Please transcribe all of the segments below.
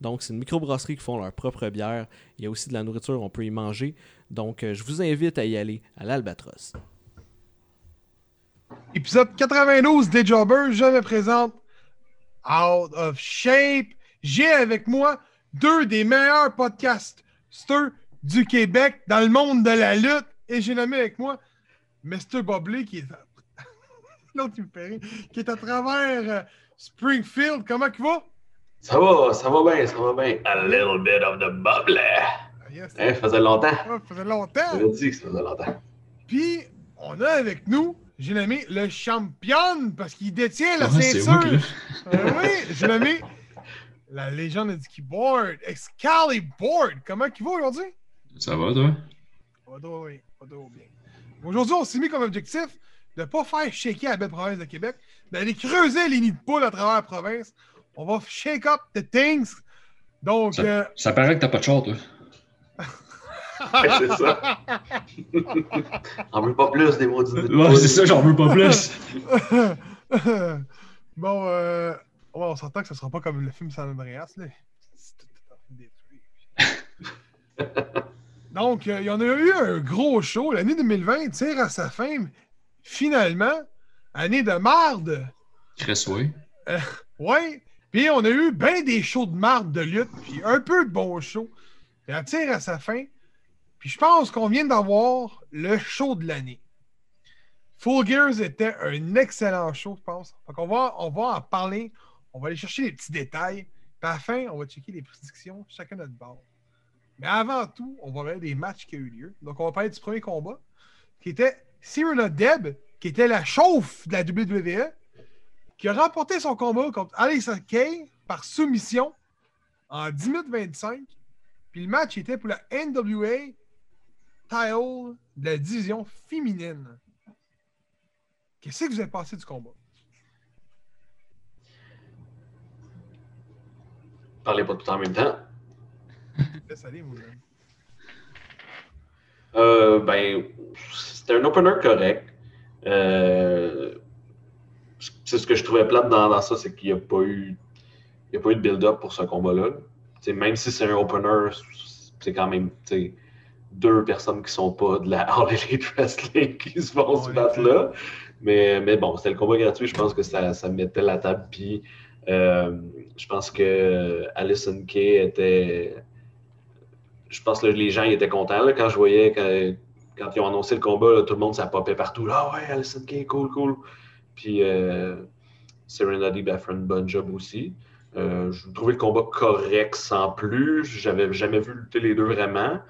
Donc, c'est une microbrasserie qui font leur propre bière. Il y a aussi de la nourriture, on peut y manger. Donc, euh, je vous invite à y aller à l'Albatros. Épisode 92 des Jobbers, je me présente Out of Shape. J'ai avec moi deux des meilleurs podcasters du Québec dans le monde de la lutte. Et j'ai nommé avec moi Mr. Bobley qui est rire. qui est à travers euh, Springfield. Comment tu vas? Ça va, ça va bien, ça va bien. A little bit of the bubble. Ah, yes. Hein, ça faisait longtemps. Ah, ça faisait longtemps. Je dit que ça faisait longtemps. Puis, on a avec nous, j'ai nommé le champion parce qu'il détient la Ah, ceinture. Euh, oui, j'ai nommé la légende du keyboard, Excalibur. Comment il va aujourd'hui? Ça va, toi? Pas trop, oui, pas trop bien. Aujourd'hui, on s'est mis comme objectif de ne pas faire shaker la belle province de Québec, d'aller creuser les nids de poules à travers la province. On va shake up the things. Donc, Ça, euh, ça paraît que t'as pas de char, toi. Ouais, c'est ça. On veut pas plus des de Ouais, c'est ça, j'en veux pas plus. bon, euh, ouais, on s'entend que ce sera pas comme le film San Andreas. Là. C'est tout à fait détruit. Donc, euh, il y en a eu un gros show. L'année 2020 tire à sa fin. Finalement, année de marde. Chris, oui. Ouais. Puis on a eu bien des shows de marde de lutte, puis un peu de bons shows. Elle tire à sa fin. Puis je pense qu'on vient d'avoir le show de l'année. Full Gears était un excellent show, je pense. Donc on va, on va en parler. On va aller chercher les petits détails. Puis à la fin, on va checker les prédictions, chacun notre bord. Mais avant tout, on va regarder des matchs qui ont eu lieu. Donc on va parler du premier combat, qui était Cyrano Deb, qui était la chauffe de la WWE, qui a remporté son combat contre Alexa Kay par soumission en 10 minutes 25. Puis le match était pour la NWA title de la division féminine. Qu'est-ce que vous avez pensé du combat? Parlez pas tout en même temps. Laisse aller, vous. Euh, ben, c'était un opener correct. Euh, c'est ce que je trouvais plate dans, dans ça, c'est qu'il n'y a pas eu, il y a pas eu de build-up pour ce combat-là. Même si c'est un opener, c'est quand même deux personnes qui sont pas de la All Elite Wrestling qui se vont se battre là. Mais, mais bon, c'était le combat gratuit. Je pense que ça, ça mettait la table. Puis, euh, je pense que Alison Kay était. Je pense que les gens ils étaient contents là, quand je voyais quand, quand ils ont annoncé le combat, là, tout le monde ça popait partout. Ah ouais, Alison Kay, cool, cool. Puis euh, Serenity ben, fait job aussi. Euh, je trouvais le combat correct sans plus. J'avais jamais vu lutter les deux vraiment.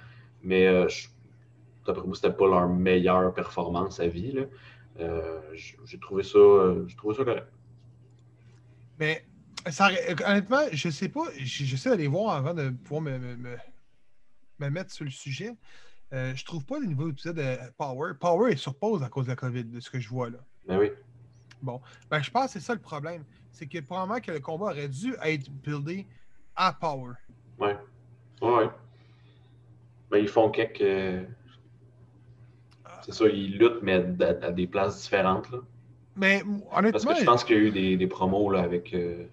Mais euh, d'après moi, c'était pas leur meilleure performance à vie. là. Euh, j'ai trouvé ça. euh, j'ai trouvé ça correct. Mais ça, honnêtement, je sais pas. J'essaie d'aller voir avant de pouvoir me, me- me- me mettre sur le sujet. Je trouve pas le nouveau épisode de Power. Power est sur pause à cause de la COVID, de ce que je vois là. Mais oui. Ben, je pense que c'est ça le problème. C'est que probablement que le combat aurait dû être buildé à Power. Ouais. Ouais. Mais ils font quelques. euh, C'est ça, ils luttent, mais à, à des places différentes. Là. Mais Parce honnêtement, que je pense qu'il y a eu des, des promos là, avec. Euh,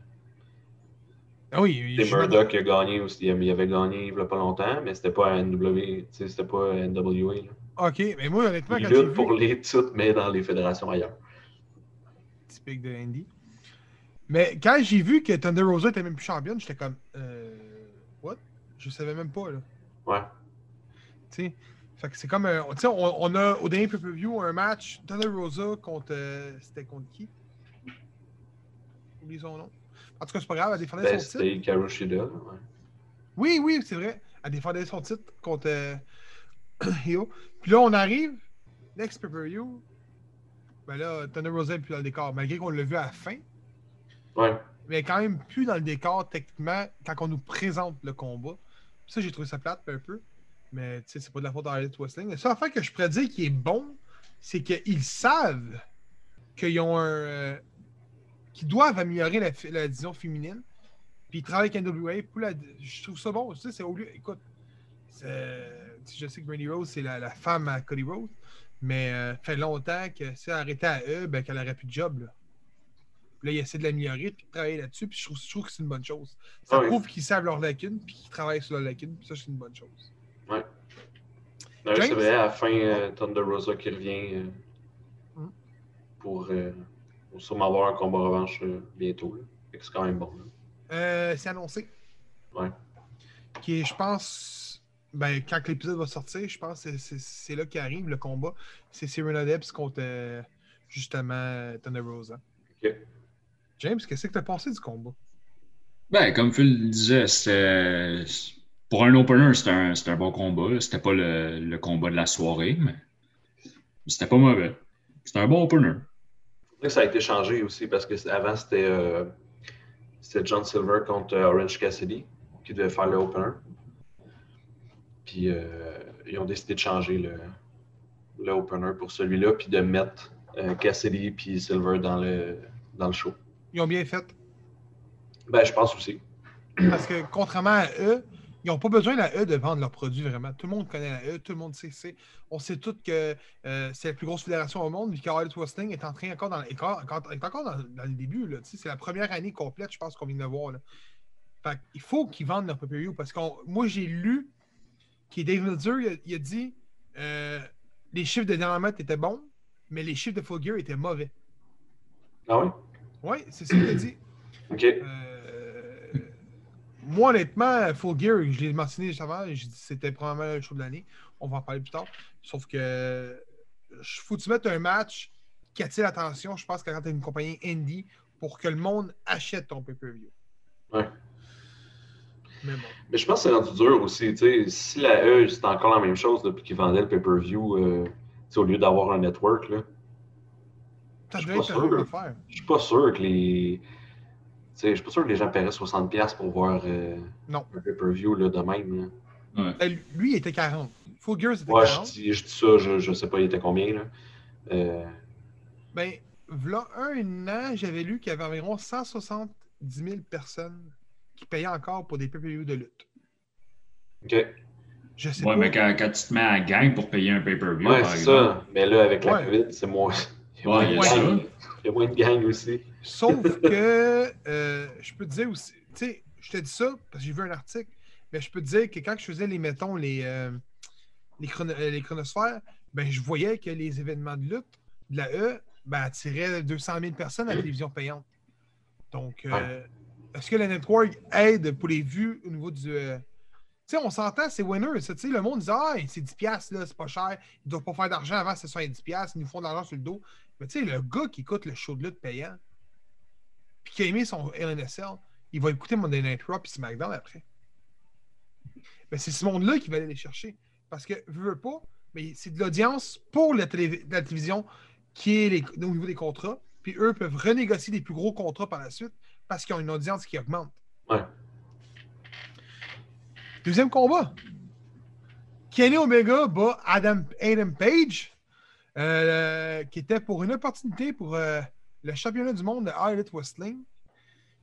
ah oui, Murdoch qui a gagné aussi. Il avait gagné il y a pas longtemps, mais c'était pas NW, c'était pas NWA. là. Ok, mais moi honnêtement, Ils quand vu pour les titres, mais dans les fédérations ailleurs. Typique de Andy. Mais quand j'ai vu que Thunder Rosa était même plus championne, j'étais comme euh, What? Je savais même pas là. Ouais. Tu sais. Fait que c'est comme un. Tu sais, on, on a au dernier pay-per-view un match Thunder Rosa contre. euh, C'était contre qui? Oublie son nom. En tout cas, c'est pas grave, elle défendait Ben, son titre. c'était Hikaru Shida. là, ouais. Oui, oui, c'est vrai. Elle défendait son titre contre euh, Hio. Puis là, on arrive, next pay-per-view. Ben là, Thunder Rosa n'est plus dans le décor, malgré qu'on l'a vu à la fin. Ouais. Mais quand même plus dans le décor, techniquement, quand on nous présente le combat. Ça, j'ai trouvé ça plate un peu. Mais tu sais, c'est pas de la faute d'Harley Wrestling. La seule affaire que je pourrais dire qui est bon, c'est qu'ils savent qu'ils ont un. euh, qu'ils doivent améliorer la, la division féminine. Puis ils travaillent avec NWA pour la. Je trouve ça bon. Tu sais, c'est au lieu. Écoute, sais, je sais que Brandy Rose, c'est la, la femme à Cody Rose. Mais euh, fait longtemps que si elle arrêtait à eux, ben, qu'elle aurait plus de job. Là. Puis là, ils essaient de l'améliorer puis de travailler là-dessus. Puis je trouve, je trouve que c'est une bonne chose. Ça Ah prouve qu'ils savent leurs lacunes puis qu'ils travaillent sur leurs lacunes. Puis ça, c'est une bonne chose. D'ailleurs, c'est James? vrai, à la fin, euh, Thunder Rosa qui revient euh, Mm. pour, euh, pour sûrement avoir un combat revanche bientôt. C'est quand même bon. Euh, c'est annoncé. Ouais. Qui est, je pense, ben, quand l'épisode va sortir, je pense que c'est- là qu'arrive le combat. C'est Serena Debs contre euh, justement Thunder Rosa. James, qu'est-ce que t'as pensé du combat? Ben, comme Phil le disait, c'était. Pour un opener, c'était un, bon combat. C'était pas le, le combat de la soirée, mais c'était pas mauvais. C'était un bon opener. Faudrait que ça a été changé aussi parce que avant c'était euh, John Silver contre euh, Orange Cassidy qui devait faire le opener. Puis euh, ils ont décidé de changer le, le opener pour celui-là puis de mettre euh, Cassidy puis Silver dans le dans le show. Ils ont bien fait. Ben je pense aussi. Parce que contrairement à eux, ils n'ont pas besoin, la E, de vendre leurs produits vraiment. Tout le monde connaît la E, tout le monde sait. On sait tous que euh, c'est la plus grosse fédération au monde, vu qu'Harley Wrestling est en train encore dans, est encore, est encore dans, dans le début. C'est la première année complète, je pense, qu'on vient de voir. Là. Fait il faut qu'ils vendent leur pay parce que moi, j'ai lu que Dave Meltzer, il a, il a dit euh, les chiffres de Dynamite étaient bons, mais les chiffres de Full Gear étaient mauvais. Ah oui? Oui, c'est ce qu'il a dit. OK. Euh, moi, honnêtement, Full Gear, je l'ai mentionné juste avant, j'ai dit que c'était probablement le show de l'année. On va en parler plus tard. Sauf que il faut que tu mettes un match qui attire l'attention, je pense, que quand tu as une compagnie indie, pour que le monde achète ton pay-per-view. Ouais. Mais bon. Mais je pense que c'est rendu dur aussi. tu sais, Si la E, c'était encore la même chose depuis qu'ils vendaient le pay-per-view, euh, au lieu d'avoir un network, là, Je suis pas sûr. je suis pas sûr que les. tu sais, Je suis pas sûr que les gens paieraient 60$ pour voir euh, Non. un pay-per-view là, de même. là. Ouais. Euh, Lui, il était 40. Full Gear, c'était Ouais, je 40. dis, je dis ça, je, je sais pas il était combien. Là. Euh, Ben, v'là un an, j'avais lu qu'il y avait environ 170 000 personnes qui payaient encore pour des pay-per-view de lutte. OK. Je sais Ouais, pas. mais quand, quand tu te mets à gang pour payer un pay-per-view, Ouais, par c'est ça. Mais là, avec la Ouais. COVID, c'est moins. Il y a Ouais, moins il y de gang. Il y a moins de gang aussi. Sauf que euh, je peux te dire aussi, tu sais, je te dis ça parce que j'ai vu un article, mais je peux te dire que quand je faisais les, mettons, les, euh, les, chrono- euh, les chronosphères, ben, je voyais que les événements de lutte de la E ben, attiraient 200 000 personnes à la télévision payante. Donc, euh, Ouais. Est-ce que la network aide pour les vues au niveau du. euh, Tu sais, on s'entend, c'est winner. le monde dit Ah, c'est 10$, là, c'est pas cher. Ils ne doivent pas faire d'argent avant, c'est 70$, ils nous font de l'argent sur le dos. Mais tu sais, le gars qui écoute le show de lutte payant, puis qui a aimé son LNSL, il va écouter Monday Night Raw puis SmackDown après. Ben, c'est ce monde-là qui va aller les chercher. Parce que, veux pas, mais c'est de l'audience pour la, télé- la télévision qui est au niveau des contrats. Puis eux peuvent renégocier des plus gros contrats par la suite parce qu'ils ont une audience qui augmente. Ouais. Deuxième combat. Kenny Omega bat Adam, Adam Page, euh, qui était pour une opportunité pour euh, le championnat du monde de Elite Wrestling.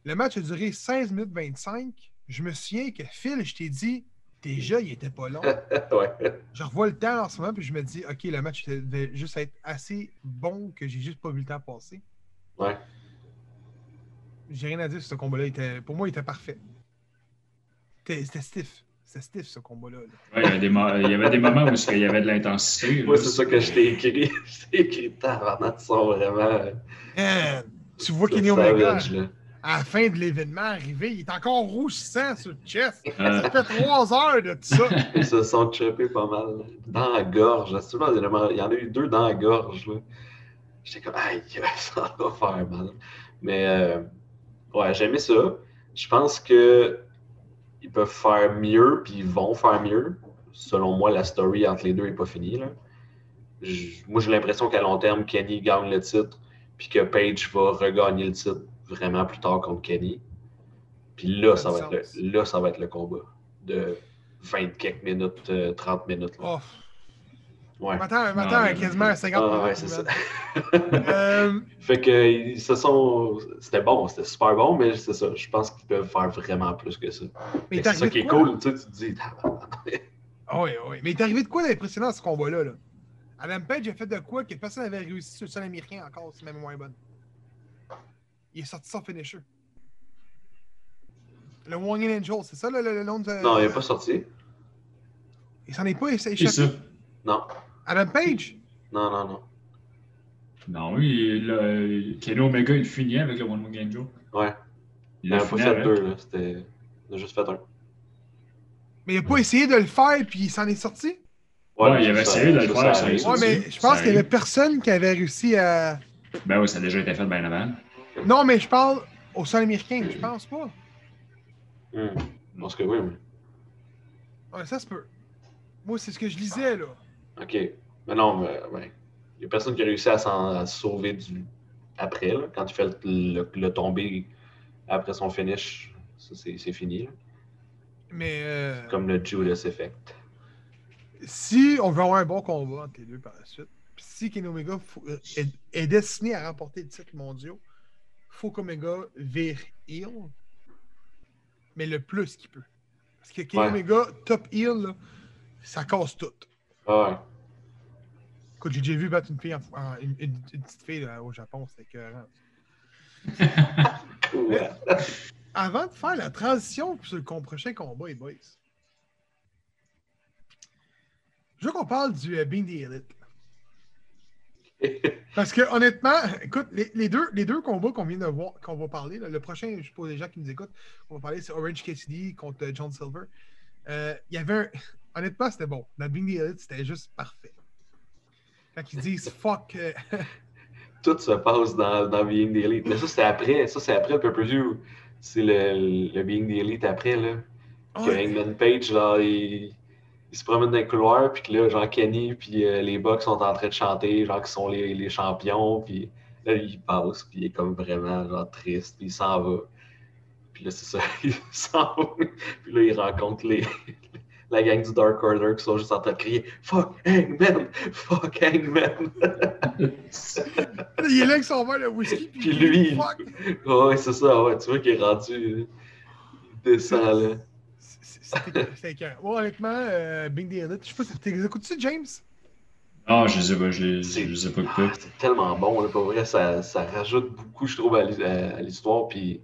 Le match a duré 16 minutes 25. Je me souviens que Phil, je t'ai dit, déjà, il était pas long. ouais. Je revois le temps en ce moment, puis je me dis, OK, le match devait juste être assez bon que j'ai juste pas vu le temps passer. Ouais. J'ai rien à dire sur ce combat-là. était- Pour moi, il était parfait. C'était stiff. C'était stiff, ce combat-là. là. Ouais, il, y avait des mo- il y avait des moments où il y avait de l'intensité. Moi, c'est ça que je t'ai écrit. Je t'ai écrit avant de son vraiment. euh, Man, tu vois sur Kenny Omega, là. à la fin de l'événement arrivé, il est encore rougissant sur le chest. Euh, Ça fait trois heures de tout ça. Ils se sont chopés pas mal. Dans la gorge. Souvent, il y en a- il y en a eu deux dans la gorge. là. J'étais comme, aïe, ça va faire mal. Mais, euh, ouais, j'aimais ça. Je pense que ils peuvent faire mieux, puis ils vont faire mieux. Selon moi, la story entre les deux n'est pas finie. Là. Moi, j'ai l'impression qu'à long terme, Kenny gagne le titre, puis que Page va regagner le titre vraiment plus tard contre Kenny. Puis là, ça va, être le, là ça va être le combat. De 20 quelques minutes, euh, 30 minutes. là. Oh, Ouais. Non, à mais- quasiment à 50 Ah, ouais, minutes, c'est ça. Euh, fait que ils se sont. C'était bon, c'était super bon, mais c'est ça. Je pense qu'ils peuvent faire vraiment plus que ça. C'est ça arrivé qui est de quoi, cool, tu sais, tu te dis. Ah oui, oui. Mais il est arrivé de quoi d'impressionnant ce combat-là? Là? Adam Page a fait de quoi que personne n'avait réussi sur le sol américain encore, c'est même moins bonne? Il est sorti son finisher. Le Wangin Angel, c'est ça le, le, le nom de. Non, il n'est pas sorti. Il s'en est pas C'est échappé? Non, Adam Page? non, non, non. Non, oui, le, Kenny Omega, il finit avec le One Wing Angel. Ouais. Il Il n'a pas fait deux, là. C'était. Il a juste fait un. Mais il a pas essayé de le faire puis il s'en est sorti? Ouais, il avait essayé de le faire, ça Ouais, mais je pense qu'il y avait personne qui avait réussi à. Ben oui, ça a déjà été fait bien avant. Non, mais je parle au sol américain, je pense pas. Hmm. Je pense que oui, mais. Ouais, ça se peut. Moi, c'est ce que je lisais, là. Ok. Mais non, mais, ouais. Il n'y a personne qui a réussi à s'en sauver du... après, là, quand il fait le, le, le tomber après son finish. C'est fini. là. Mais euh, Comme le Judas Effect. si on veut avoir un bon combat entre les deux par la suite, si Kenny Omega faut- euh, est, est destiné à remporter le titre mondial, faut qu'Omega vire heel, mais le plus qu'il peut. Parce que Kenny Ouais. Omega, top heel, là, ça casse tout. Ah ouais. Écoute, j'ai déjà vu battre une fille, en- en- une, une- une petite fille là, au Japon, c'était écœurant. Ouais. Avant de faire la transition sur le prochain combat, les boys, je veux qu'on parle du euh, Being the Elite. Parce que honnêtement, écoute, les, les deux, les deux combats qu'on vient de voir, qu'on va parler, là, le prochain, je suppose les gens qui nous écoutent, on va parler, c'est Orange Cassidy contre euh, John Silver. Euh, Il y avait un. Honnêtement, c'était bon. Dans Being the Elite, c'était juste parfait. Quand ils disent fuck. euh, Tout se passe dans, dans Being the Elite. Mais ça, c'est après. Ça, c'est après le pay-per-view. C'est le, le Being the Elite après, là. Que Hangman Page, là, il, il se promène dans les couloirs, puis que là, genre Kenny, puis euh, les Bucks sont en train de chanter, genre qu'ils sont les, les champions, puis là, il passe, puis il est comme vraiment, genre, triste, puis il s'en va. Puis là, c'est ça, il s'en va, puis là, il rencontre les, la gang du Dark Order qui sont juste en train de crier « Fuck Hangman! Fuck Hangman! il est là avec son verre de whisky. Puis, Puis lui, fuck. » Ouais, c'est ça, ouais, tu vois qu'il est rendu... Il descend, là. C'est- écœurant. Ouais, honnêtement, euh, Being the Elite, je sais pas, si- t'es- écoutes-tu James? Non, je les ai pas, je je ai pas Ah, c'est tellement bon, là, pour vrai, ça, ça rajoute beaucoup, je trouve, à l'hi- à à l'histoire, puis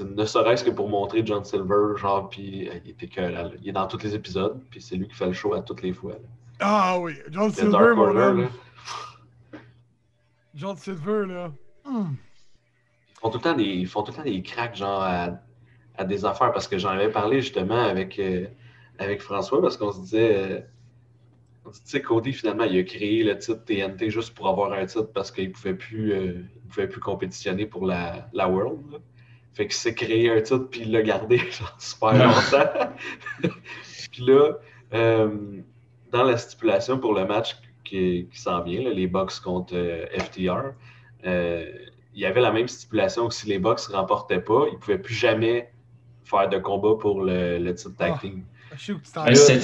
ne serait-ce que pour montrer John Silver, genre, puis euh, il était écœurant, là. Il est dans tous les épisodes, puis c'est lui qui fait le show à toutes les fois, là. Ah oui, John Le Silver, Dark mon là. John Silver, là. Ils font tout le temps des, ils font tout le temps des cracks, genre, à, à des affaires, parce que j'en avais parlé, justement, avec, euh, avec François, parce qu'on se disait... euh, tu sais, Cody, finalement, il a créé le titre TNT juste pour avoir un titre parce qu'il ne pouvait, plus, euh, il pouvait plus compétitionner pour la, la World. là. Fait qu'il s'est créé un titre puis il l'a gardé genre, super longtemps. puis là, euh, dans la stipulation pour le match qui, qui s'en vient, là, les Bucks contre euh, FTR, euh, il y avait la même stipulation que si les Bucks ne remportaient pas, ils ne pouvaient plus jamais faire de combat pour le, le titre tag Ah. team. C'est-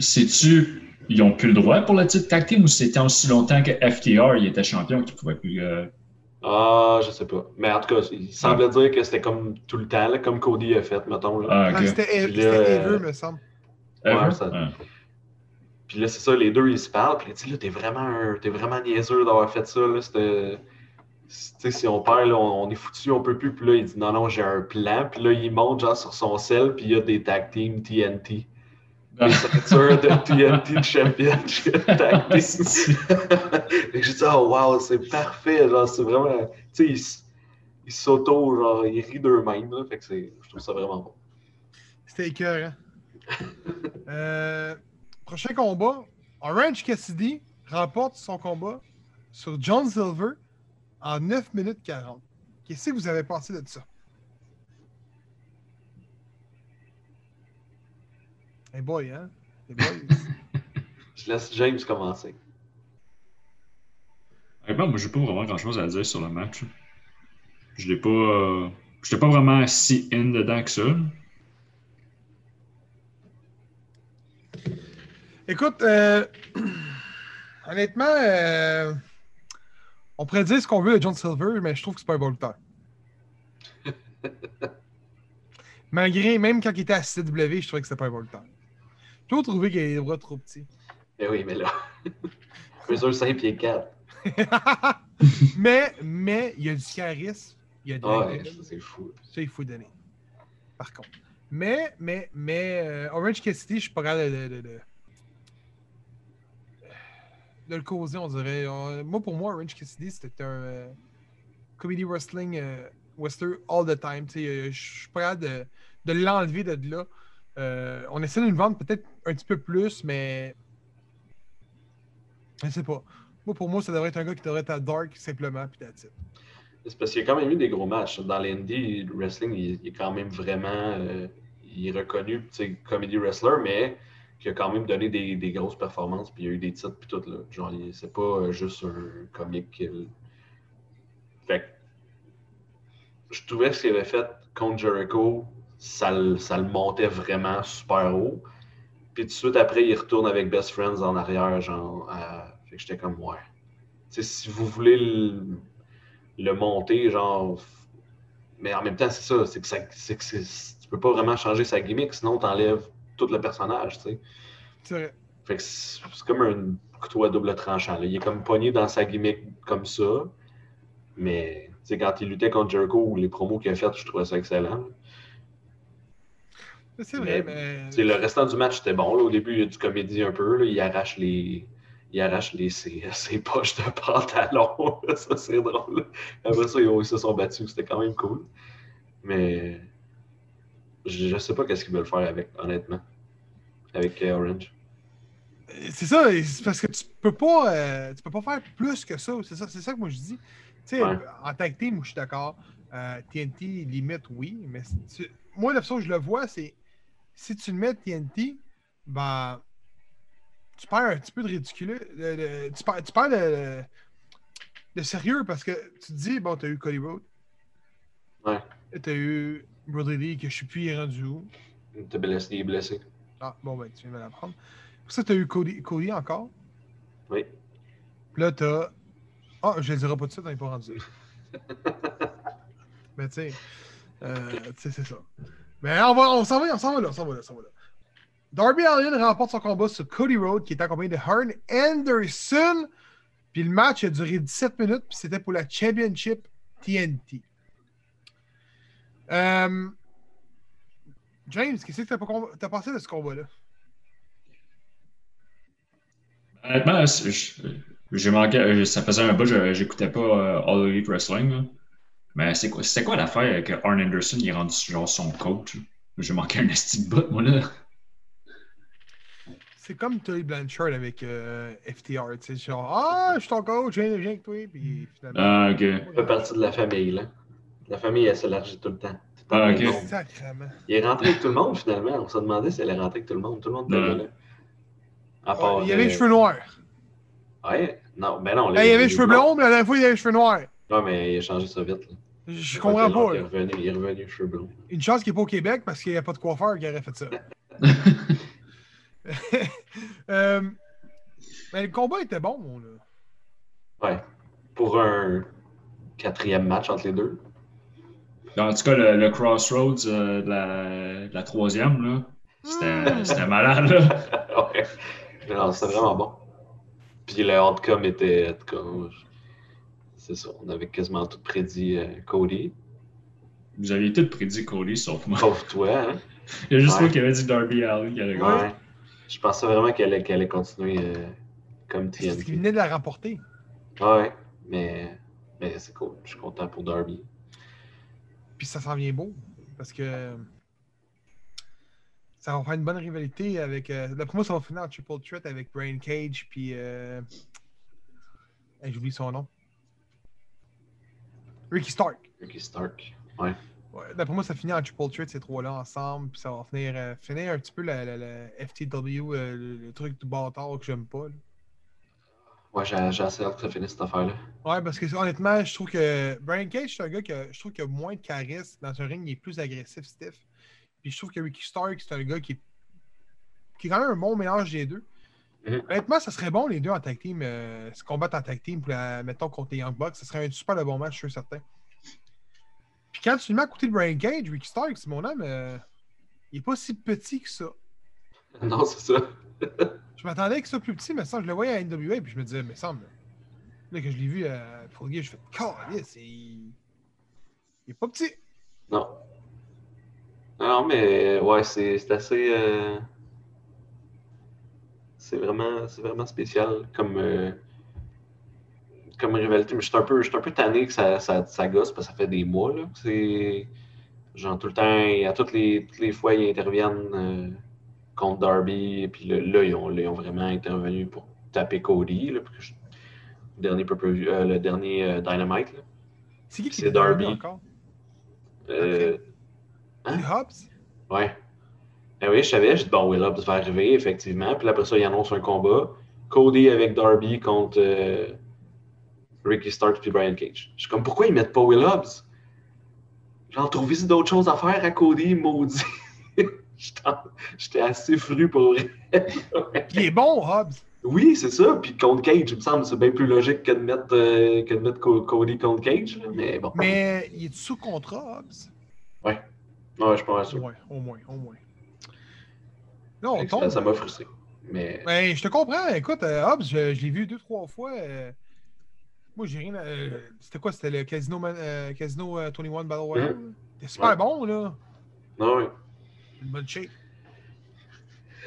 sais-tu, ils ont plus le droit pour le titre tag team ou c'était aussi longtemps que FTR il était champion qu'ils pouvaient plus. Euh, Ah, je sais pas. Mais en tout cas, il semblait dire que c'était comme tout le temps, là, comme Cody a fait, mettons. Là. Ah, Ah, ok. C'était Ever, me semble. Ever? Ouais, ça- Ah. Puis là, c'est ça, les deux, ils se parlent. Puis là, tu sais, là, t'es vraiment, un- t'es vraiment niaiseux d'avoir fait ça. Là. C'était- Tu sais, si on perd, là, on, on est foutu, on peut plus. Puis là, il dit non, non, j'ai un plan. Puis là, il monte genre sur son sel, puis il y a des tag team TNT. Les de TNT Championship Tag que j'ai dit, oh wow, c'est parfait. Genre, c'est vraiment. Tu sais, ils, s'auto, genre, ils rient d'eux-mêmes. là. Fait que c'est, je trouve ça vraiment bon. C'était écœurant. euh, prochain combat, Orange Cassidy remporte son combat sur John Silver en 9 minutes 40. Qu'est-ce que vous avez pensé de ça? Hey boy, hein? Hey boys. Je laisse James commencer. Honnêtement, moi, j'ai pas vraiment grand chose à dire sur le match. Je l'ai pas. euh, J'étais pas vraiment si in dedans que ça. Écoute, euh, honnêtement, euh, on pourrait dire ce qu'on veut de John Silver, mais je trouve que c'est pas un bon lutteur. Malgré, même quand il était à CW, je trouvais que c'était pas un bon lutteur. J'ai toujours trouvé qu'il avait les bras trop petits. Mais oui, mais là. Mesure 5 pieds 4. mais, mais, il y a du charisme, il y a de la Ouais, c'est fou. Ça, il faut donner. Par contre. Mais, mais, mais, euh, Orange Cassidy, je suis pas capable de, de, de, de- de le causer, on dirait. Moi, pour moi, Orange Cassidy, c'était un euh, comedy wrestling euh, wrestler all the time. Euh, je suis pas capable de, de l'enlever de là. Euh, on essaie de le vendre peut-être un petit peu plus, mais. Je sais pas. Moi, pour moi, ça devrait être un gars qui devrait être à Dark simplement, puis that's it. C'est parce qu'il y a quand même eu des gros matchs. Dans l'indie, le wrestling, il, est quand même vraiment. euh, il est reconnu, comedy wrestler, mais qui a quand même donné des, grosses performances, puis il y a eu des titres, puis tout. Là. Genre, c'est pas euh, juste un comique. Fait je trouvais ce qu'il avait fait contre Jericho, ça, le- ça le montait vraiment super haut. Puis tout de suite après, il retourne avec Best Friends en arrière, genre. à- Fait que j'étais comme, ouais. Tu sais, si vous voulez le, le monter, genre. Mais en même temps, c'est ça, c'est que, ça, c'est que tu peux pas vraiment changer sa gimmick, sinon t'enlèves tout le personnage, tu sais. C'est vrai. Fait que c'est comme un couteau à double tranchant. là. Il est comme pogné dans sa gimmick comme ça. Mais tu sais, quand il luttait contre Jericho ou les promos qu'il a fait, je trouvais ça excellent. C'est vrai, Mais, le restant du match était bon. là. Au début, il y a du comédie un peu. là. Il arrache les. Il arrache les, ses, ses poches de pantalon. ça, c'est drôle. Après ça, ils, se sont battus. C'était quand même cool. Mais je, je sais pas qu'est-ce qu'ils veulent faire avec, honnêtement. Avec euh, Orange. C'est ça, parce que tu peux pas euh, tu peux pas faire plus que ça. C'est ça, c'est ça que moi je dis. Tu sais, Ouais. en tag team, moi je suis d'accord. Euh, TNT, limite, oui. Mais moi, la façon que je le vois, c'est si tu le mets TNT, ben tu perds un petit peu de ridicule. de- de- tu perds, tu perds de, de sérieux parce que tu te dis, bon, t'as eu Cody Rhodes. Ouais. T'as eu Brody Lee, que je sais plus, rendu où. T'es blessé, il est blessé. Ah, bon, ben, tu viens de me l'apprendre. Pour ça, t'as eu Cody, Cody encore. Oui. Puis là, t'as. Ah, je le dirai pas tout de suite, on n'est pas rendu. Mais tu sais, euh, tu sais, c'est ça. Mais on, va, on s'en va, on s'en va là, on s'en va là, on s'en va là. Darby Allin remporte son combat sur Cody Rhodes, qui est accompagné de Hearn Anderson. Puis le match a duré 17 minutes, puis c'était pour la Championship TNT. Euh, James, qu'est-ce que t'as pas- pensé de ce combat-là? Honnêtement, j'ai manqué. euh, Ça faisait un bout, j'écoutais pas euh, All Elite Wrestling. Mais c'est quoi, quoi l'affaire que Arn Anderson il est rendu genre son coach? J'ai manqué un esti de moi là. C'est comme Tully Blanchard avec euh, FTR, tu sais, genre, ah, je suis ton coach, viens, viens avec toi, puis finalement. Ah, ok. Il fait partie de la famille, là. La famille, elle s'élargit tout le temps. Ah, ok. Il est rentré avec tout le monde, finalement. On se demandait si elle est rentrée avec tout le monde. Tout le monde était là. À part, Ah, il avait les euh, cheveux noirs. Ouais, non, ben non. Hey, il avait les cheveux blonds, mais la dernière fois, il avait les cheveux noirs. Non, mais il a changé ça vite. là. Je comprends pas. qu'il est revenu, il est revenu cheveux blonds. Une chance qu'il n'est pas au Québec parce qu'il n'y a pas de coiffeur qui aurait fait ça. Euh, mais le combat était bon, mon là. Ouais. Pour un quatrième match entre les deux. En tout cas, le, le Crossroads euh, de, la, troisième, là, c'était Mm. c'était malade. Là. ouais. Non, c'était vraiment bon. Puis le outcome était. En tout cas, c'est ça. On avait quasiment tout prédit euh, Cody. Vous aviez tout prédit Cody, sauf moi. Sauf toi, hein? Il y a juste Ouais. moi qui avait dit Darby Allin qui allait Ouais. gagner. Je pensais vraiment qu'elle allait, continuer euh, comme C'est ce qui TNT. venait de la remporter. Ouais, mais, mais c'est cool. Je suis content pour Darby. Puis ça s'en vient beau. Parce que ça va faire une bonne rivalité avec. Euh, D'après moi, ça va finir en triple threat avec Brain Cage. Puis. Euh... J'oublie son nom. Ricky Stark. Ricky Stark. Ouais. Ouais, D'après moi, ça finit en triple threat ces trois-là ensemble. Puis ça va finir, euh, finir un petit peu la, la- la FTW, euh, le, le truc du bâtard que j'aime pas. là. Ouais, j'ai j'ai assez hâte que ça finisse cette affaire-là. Ouais, parce que honnêtement, je trouve que Brian Cage, c'est un gars qui a, je trouve qu'il a moins de charisme. Dans un ring, il est plus agressif, stiff. Puis je trouve que Ricky Stark, c'est un gars qui est, qui est quand même un bon mélange des deux. Mhm. Honnêtement, ça serait bon les deux en tag team, euh, se combattre en tag team, pour la- mettons contre les Young Bucks. Ça serait un super de bon match, je suis certain. Puis quand tu le mets à côté de Brian Cage, Ricky Stark, c'est mon âme, euh, il est pas si petit que ça. Non, c'est ça. Je m'attendais que ça plus petit, mais ça, je le voyais à NWA, puis je me disais, mais semble. Là, que je l'ai vu à Full Gear, je fais, Calisse, il... il est pas petit. Non. Non, mais ouais, c'est c'est assez. euh, C'est vraiment, vraiment spécial comme, euh, comme rivalité. Mais je suis un peu, je suis un peu tanné que ça, ça, ça gosse parce que ça fait des mois. Là. C'est. Genre tout le temps, à toutes les, toutes les fois, ils interviennent euh, contre Darby. Et puis là, là, ils ont, là, ils ont vraiment intervenu pour taper Cody. Là, je- le dernier, euh, le dernier Dynamite. C'est qui qui est Darby encore? Hein? C'est Hobbs? Ouais. Ben oui, je savais, je dis bon, Will Hobbs va arriver, effectivement. Puis après ça, il annonce un combat. Cody avec Darby contre euh, Ricky Starks puis Brian Cage. Je suis comme, pourquoi ils mettent pas Will Hobbs? J'en trouvé d'autres choses à faire à Cody, maudit. J'étais assez fru pour il est bon, Hobbs. Oui, c'est ça. Puis contre Cage, il me semble, c'est bien plus logique que de mettre, euh, que de mettre Co- Cody contre Cage. Mais bon. Mais il est sous contrat, Hobbs? Ouais, je pense Au moins, au moins, au moins. Là, on Ça tombe. ça m'a frustré. Mais Ben, je te comprends. Écoute, euh, Hobbs, je, je l'ai vu deux, trois fois. euh, moi, j'ai rien. à- euh, C'était quoi C'était le Casino, Man- euh, Casino euh, 21 Battle Royale? là? C'était super Ouais. bon, là. non, oui. Une bonne shape.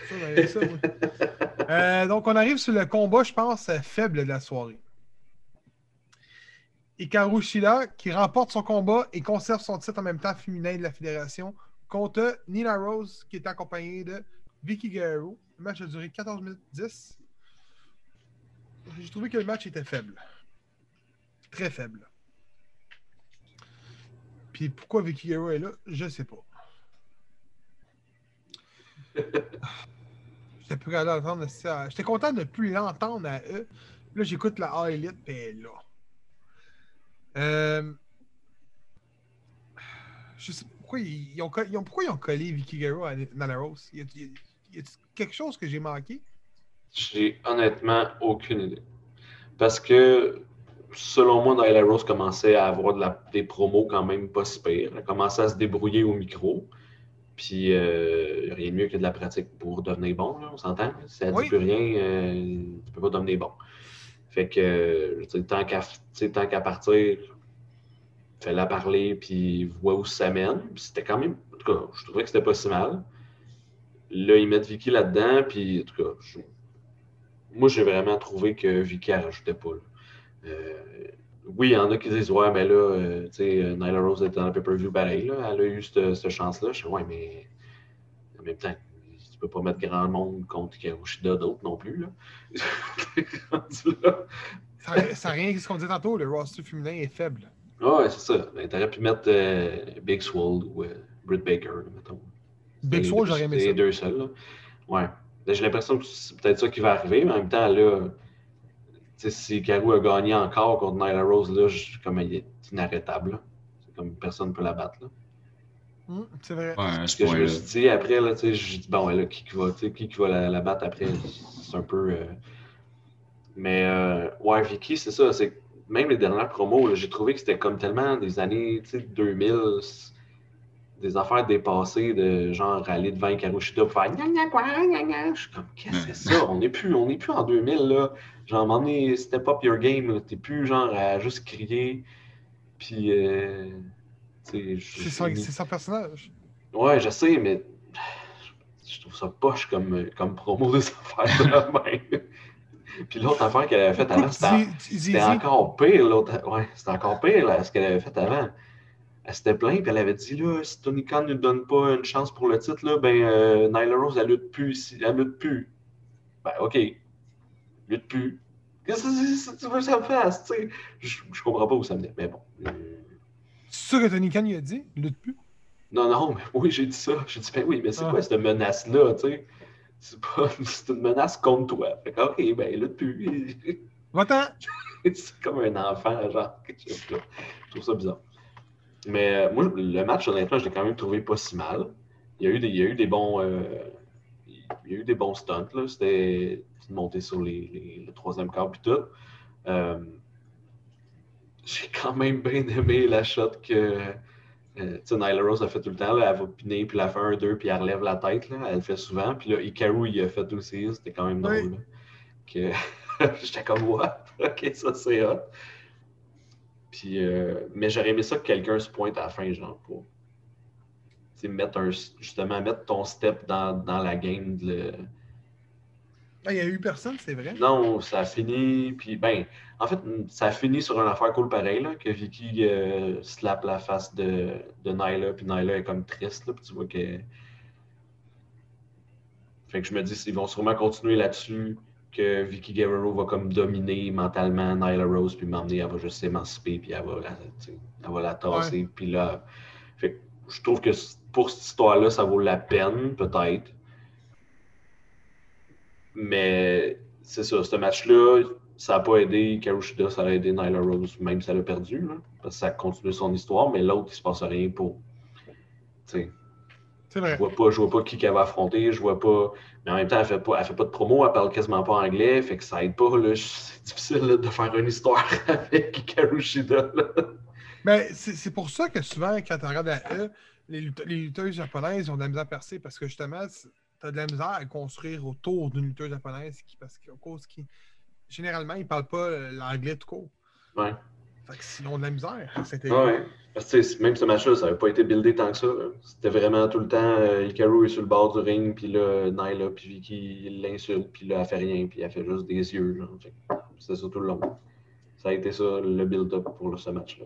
Ça, ben, ça, oui. Euh, donc, on arrive sur le combat, je pense, faible de la soirée. Hikaru Shida, qui remporte son combat et conserve son titre en même temps féminin de la fédération, contre Nina Rose, qui est accompagnée de Vicky Guerrero. Le match a duré 14 minutes 10. J'ai trouvé que le match était faible. Très faible. Puis pourquoi Vicky Guerrero est là, je sais pas. J'étais plus capable d'entendre ça. J'étais content de ne plus l'entendre à eux. Là, j'écoute la A Elite, puis elle est là. Euh... Je sais pas pourquoi ils, ont, co- ils ont- pourquoi ils ont collé Vicky Guerrero à Nana Rose? Y a- y a quelque chose que j'ai manqué? J'ai honnêtement aucune idée. Parce que, selon moi, Nyla Rose commençait à avoir de la- des promos quand même pas si pire. Elle commençait à se débrouiller au micro. Puis, euh, rien de mieux que de la pratique pour devenir bon, là, on s'entend. Si elle Oui. dit plus rien, euh, tu peux pas devenir bon. Fait que, tant qu'à tu sais, tant qu'à partir, fais-la parler, puis vois où ça mène. C'était quand même, en tout cas, je trouvais que c'était pas si mal. Là, ils mettent Vicky là-dedans, puis en tout cas, je- moi, j'ai vraiment trouvé que Vicky, elle rajoutait pas. Euh, oui, il y en a qui disent, ouais, mais là, euh, tu sais, euh, Nyla Rose était dans le pay-per-view pareil, là. elle a eu cette, cette chance-là. Je dis, ouais, mais en même temps, tu peux pas mettre grand monde contre Karushida d'autres non plus, là. Ça ça a rien que ce qu'on disait tantôt, le roster féminin est faible. Ouais, c'est ça. Ben, T'aurais pu mettre euh, Big Swole ou Britt Baker, mettons. Big j'aurais aimé c'est ça. les deux seuls. Là. Ouais. J'ai l'impression que c'est peut-être ça qui va arriver, mais en même temps, là, tu sais, si Karou a gagné encore contre Nyla Rose, là, je- comme elle est inarrêtable. C'est comme personne ne peut la battre. Là. Hum, c'est vrai. Ouais, Ce que je me suis dit après, là, tu sais, je dis, bon, là, qui, qui va, tu sais, qui, qui va la, la battre après, c'est un peu. euh, Mais, euh, ouais, Vicky, c'est ça. Même les dernières promos, là, j'ai trouvé que c'était comme tellement des années tu sais, 2000, c'est des affaires dépassées de genre aller devant Karushida pour faire gna gna quoi, gna gna. Je suis comme, qu'est-ce que c'est ça? On n'est plus, on plus en 2000, là. Genre, à un moment donné, step up your game, là. T'es plus genre à juste crier. Puis, euh, C'est son, c'est son personnage. Ouais, je sais, mais je trouve ça poche comme, comme promo des affaires de même. Puis l'autre affaire qu'elle avait faite avant, c'était encore pire. L'autre, ouais, c'était encore pire là, ce qu'elle avait fait avant. Elle s'était plainte, puis elle avait dit là, si Tony Khan ne donne pas une chance pour le titre, là, ben euh, Nyla Rose, elle lutte plus ici. Elle lutte plus. Ben, OK. Lutte plus. Qu'est-ce que tu veux que ça me fasse? tu sais? Je, je comprends pas où ça menait, mais bon. Euh, C'est ça que Tony Khan il a dit? Lutte plus? Non, non, mais oui, j'ai dit ça. J'ai dit, ben oui, mais c'est Ah. quoi cette menace-là, tu sais? C'est pas une menace contre toi. Fait que, OK, ben là, depuis. Va-t'en! c'est comme un enfant, genre. Je trouve ça bizarre. Mais euh, moi, le match, honnêtement, je l'ai quand même trouvé pas si mal. Il y a eu des, il y a eu des bons. euh, il y a eu des bons stunts. là. C'était de monter sur les, les- le troisième quart puis tout. Euh, J'ai quand même bien aimé la shot que Nyla Rose a fait tout le temps. Là, elle va piner, puis elle fait un, deux, puis elle relève la tête. Là. Elle le fait souvent. Puis là, Ikaru, il a fait aussi. C'était quand même drôle. Que... J'étais comme, what? Ok, ça c'est hot. Puis, euh, mais j'aurais aimé ça que quelqu'un se pointe à la fin, genre, pour tu sais, mettre un, justement mettre ton step dans, dans la game. de le- Ah, il n'y a eu personne, c'est vrai? Non, ça a fini. Puis, ben, en fait, ça a fini sur une affaire cool pareil, là, que Vicky euh, slappe la face de, de Nyla, puis Nyla est comme triste, là, puis tu vois que. Fait que je me dis, ils vont sûrement continuer là-dessus, que Vicky Guerrero va comme dominer mentalement Nyla Rose, puis m'emmener, elle va juste s'émanciper, puis elle va la, tu sais, elle va la tasser, puis là. Fait je trouve que pour cette histoire-là, ça vaut la peine, peut-être. Mais c'est ça, ce match-là, ça n'a pas aidé Karushida, ça a aidé Nyla Rose, même si elle a perdu, là, parce que ça a continué son histoire, mais l'autre, il se passe rien pour. Je vois pas, je vois pas qui qu'elle va affronter, je vois pas. Mais en même temps, elle fait pas, elle fait pas de promo, elle parle quasiment pas anglais, fait que ça aide pas. C'est difficile là, de faire une histoire avec Karushida, là. Ben, c'est pour ça que souvent, quand tu regardes la E, les, lutte- les lutteuses japonaises ont de la misère à percer parce que justement, tu as de la misère à construire autour d'une lutteuse japonaise qui, parce qu'à cause qui. Généralement, ils parlent pas euh, l'anglais tout court. Ouais. Que sinon, de la misère ouais. Parce que même ce match-là, ça n'avait pas été buildé tant que ça. C'était vraiment tout le temps, euh, Hikaru est sur le bord du ring, puis là, Nyla, puis Vicky l'insulte, puis là, elle fait rien, puis elle fait juste des yeux. C'était ça tout le long. Ça a été ça, le build-up pour ce match-là.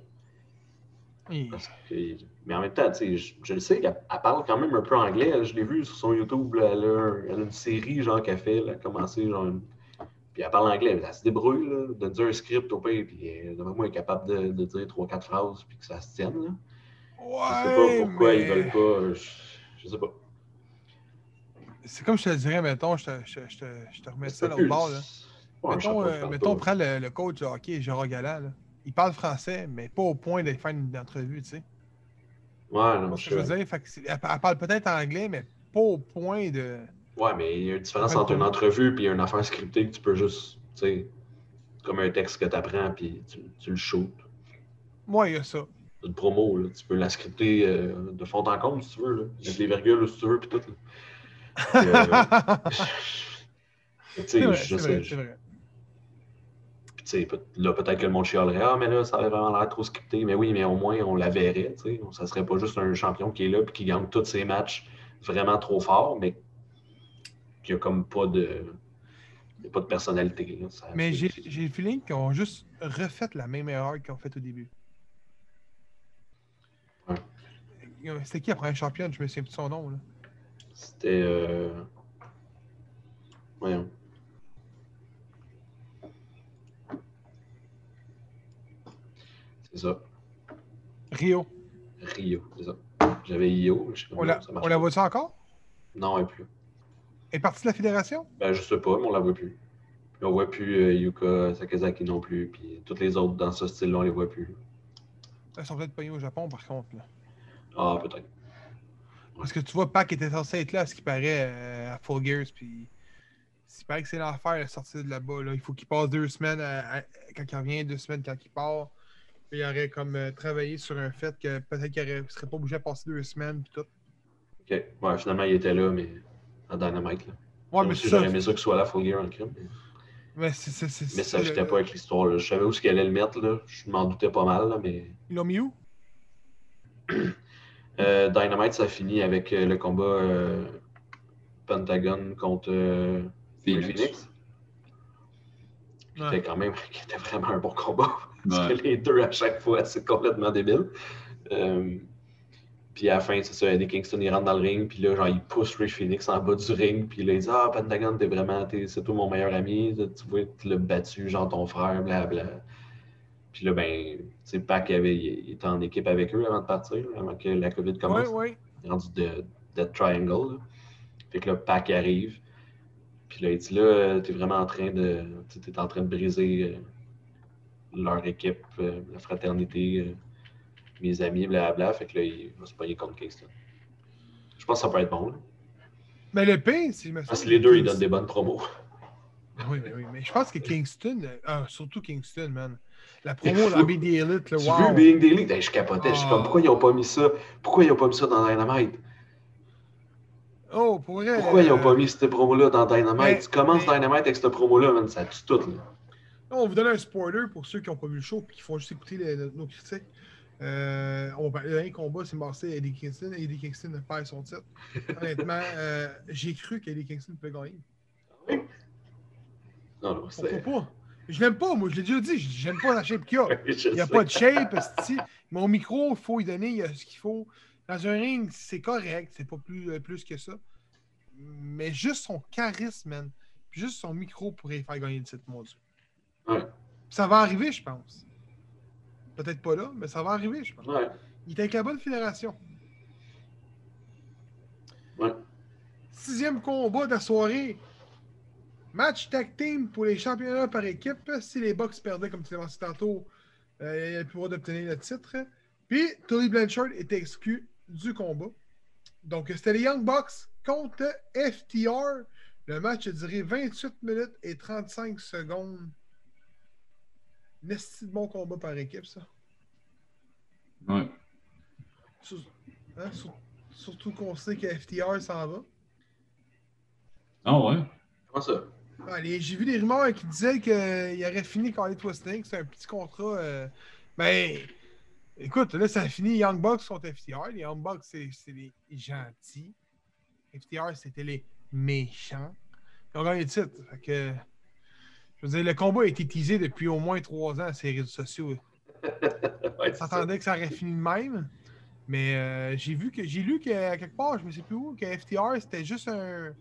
Que- Mais en même temps, je, je le sais qu'elle elle parle quand même un peu anglais. Je l'ai vu sur son YouTube. là, elle, a, elle a une série genre qu'elle fait. Elle a commencé genre une- Puis elle parle anglais. Elle se débrouille, là, donne un script au pire. Puis euh, moi, elle est capable de, de dire trois, quatre phrases puis que ça se tienne. Là. je sais Ouais, pas pourquoi mais ils veulent pas. Je, je sais pas. C'est comme je te dirais, mettons, je te, je, te- je te, je te remets ça là au bord. Là. Mettons, euh, mettons prends le, le coach de hockey, Gérard Galland. Là. Il parle français, mais pas au point d'aller faire une entrevue, tu sais. Ouais, non, je veux dire? Fait que elle, elle parle peut-être anglais, mais pas au point de. Ouais, mais il y a une différence Ouais, entre une entrevue et une affaire scriptée que tu peux juste, tu sais, comme un texte que tu apprends puis tu, tu le shoots. Moi, il y a ça. une promo, là. tu peux la scripter euh, de fond en comble si tu veux, là. avec les virgules si tu veux, puis tout. là. Euh, tu c'est sais, vrai, je c'est sais, vrai, vrai. puis, tu sais, peut- là, peut-être que le monde chialerait, ah, mais là, ça avait vraiment l'air trop scripté. Mais oui, mais au moins, on la verrait, tu sais. Ça serait pas juste un champion qui est là puis qui gagne tous ses matchs vraiment trop fort, mais qui a comme pas de. il y a pas de personnalité. là. Ça- Mais j'ai le feeling qu'ils ont juste refait la même erreur qu'ils ont faite au début. Ouais. C'était qui la première championne? Je me souviens plus de son nom. Là. C'était. euh, Voyons. C'est ça. Rio. Rio, c'est ça. J'avais Io, mais je sais pas On la, ça on la voit-tu encore? Non, elle plus. Est partie de la fédération? Ben, je sais pas, mais on la voit plus. Puis on voit plus euh, Yuka Sakazaki non plus, puis toutes les autres dans ce style-là, on les voit plus. Elles sont peut-être payées au Japon, par contre. Là. Ah, peut-être. Parce que tu vois, Pac était censé être là, à ce qui paraît, euh, à Full Gears, puis il paraît que c'est l'enfer de sortir de là-bas. Là. Il faut qu'il passe deux semaines à- à- quand il revient, deux semaines quand il part. Puis il aurait comme euh, travaillé sur un fait que peut-être qu'il ne serait pas obligé de passer deux semaines, puis tout. Ok. Ouais, finalement, il était là, mais à Dynamite. Là. Ouais, mais ça. j'aurais aimé ça qu'il soit là, Full Gear en crime. Mais, ça le- pas avec l'histoire. Je savais où ce qu'il allait le mettre, là. Je m'en doutais pas mal, là, mais. Ils l'ont mis où? Euh, Dynamite, ça finit avec euh, le combat euh, Pentagon contre euh, Phoenix. Phoenix. Qui Ouais. était quand même qui était vraiment un bon combat. Parce Ouais. que les deux à chaque fois, c'est complètement débile. Puis à la fin, c'est ça, Eddie Kingston, il rentre dans le ring, puis là, genre, il pousse Ray Phoenix en bas du ring, puis là, il dit Ah, Pentagon, t'es vraiment, t'es- c'est toi mon meilleur ami, tu vois, tu l'as battu, genre ton frère, blablabla. Puis là, ben, tu sais, Pac avait, il était en équipe avec eux avant de partir, avant que la COVID Oui, commence. oui. Il est rendu de Dead Triangle. là. Fait que là, Pac arrive. Puis là, il dit là, t'es vraiment en train de. tu sais, T'es en train de briser euh, leur équipe, euh, la fraternité, euh, mes amis, blablabla. Fait que là, il va se payer contre Kingston. Je pense que ça peut être bon. Là. Mais le pire, c'est. Parce que les deux, ils donnent des bonnes promos. Oui, mais oui, mais je pense que Kingston, euh, ah, surtout Kingston, man. La promo dans BD Elite, le Tu wow. veux Being Daily? Ben, je capotais. Je suis comme, Ah. pourquoi ils n'ont pas mis ça? Pourquoi ils n'ont pas mis ça dans Dynamite? Oh, pour vrai. Pourquoi ils n'ont euh, pas mis cette promo-là dans Dynamite? mais- tu commences mais- Dynamite avec cette promo-là, man, ça tue tout. Là. On vous donne un spoiler pour ceux qui n'ont pas vu le show et qui font juste écouter les- nos critiques. Euh, on parler d'un combat, c'est et Eddie Kingston. Eddie Kingston perd son titre. Honnêtement, euh, j'ai cru qu'Eddie Kingston pouvait gagner. Non, non, Pourquoi c'est. pas? Je l'aime pas, moi, je l'ai déjà dit. J'aime pas la shape qu'il a. Je Il n'y a pas de shape. Mon micro, il faut y donner il y a ce qu'il faut. Dans un ring, c'est correct, c'est pas plus, euh, plus que ça. Mais juste son charisme, man. Juste son micro pourrait faire gagner le titre, mon Dieu. Ouais. Ça va arriver, je pense. Peut-être pas là, mais ça va arriver, je pense. Ouais. Il est avec la bonne fédération. Ouais. Sixième combat de la soirée. Match tag team pour les championnats par équipe. Si les Bucks perdaient, comme tu l'as mentionné tantôt, euh, il y a le pouvoir d'obtenir le titre. Puis, Tully Blanchard était exclu du combat. Donc, c'était les Young Bucks contre FTR. Le match a duré 28 minutes et 35 secondes. N'est-ce de bon combat par équipe, ça? Ouais. Sur- hein, sur- surtout qu'on sait que FTR s'en va. Ah ouais. Ah, Comment ça? Allez, J'ai vu des rumeurs qui disaient qu'il aurait fini Carly Twisting. C'est un petit contrat. euh, Ben, écoute, là, ça a fini Young Bucks contre FTR. Les Young Bucks, c'est c'est les gentils. FTR, c'était les méchants. Ils ont gagné le titre. Fait que, je veux dire, le combat a été teasé depuis au moins trois ans sur les réseaux sociaux. On s'attendait que ça aurait fini de même. Mais euh, j'ai vu que j'ai lu qu'à quelque part, je ne sais plus où, que FTR c'était juste un,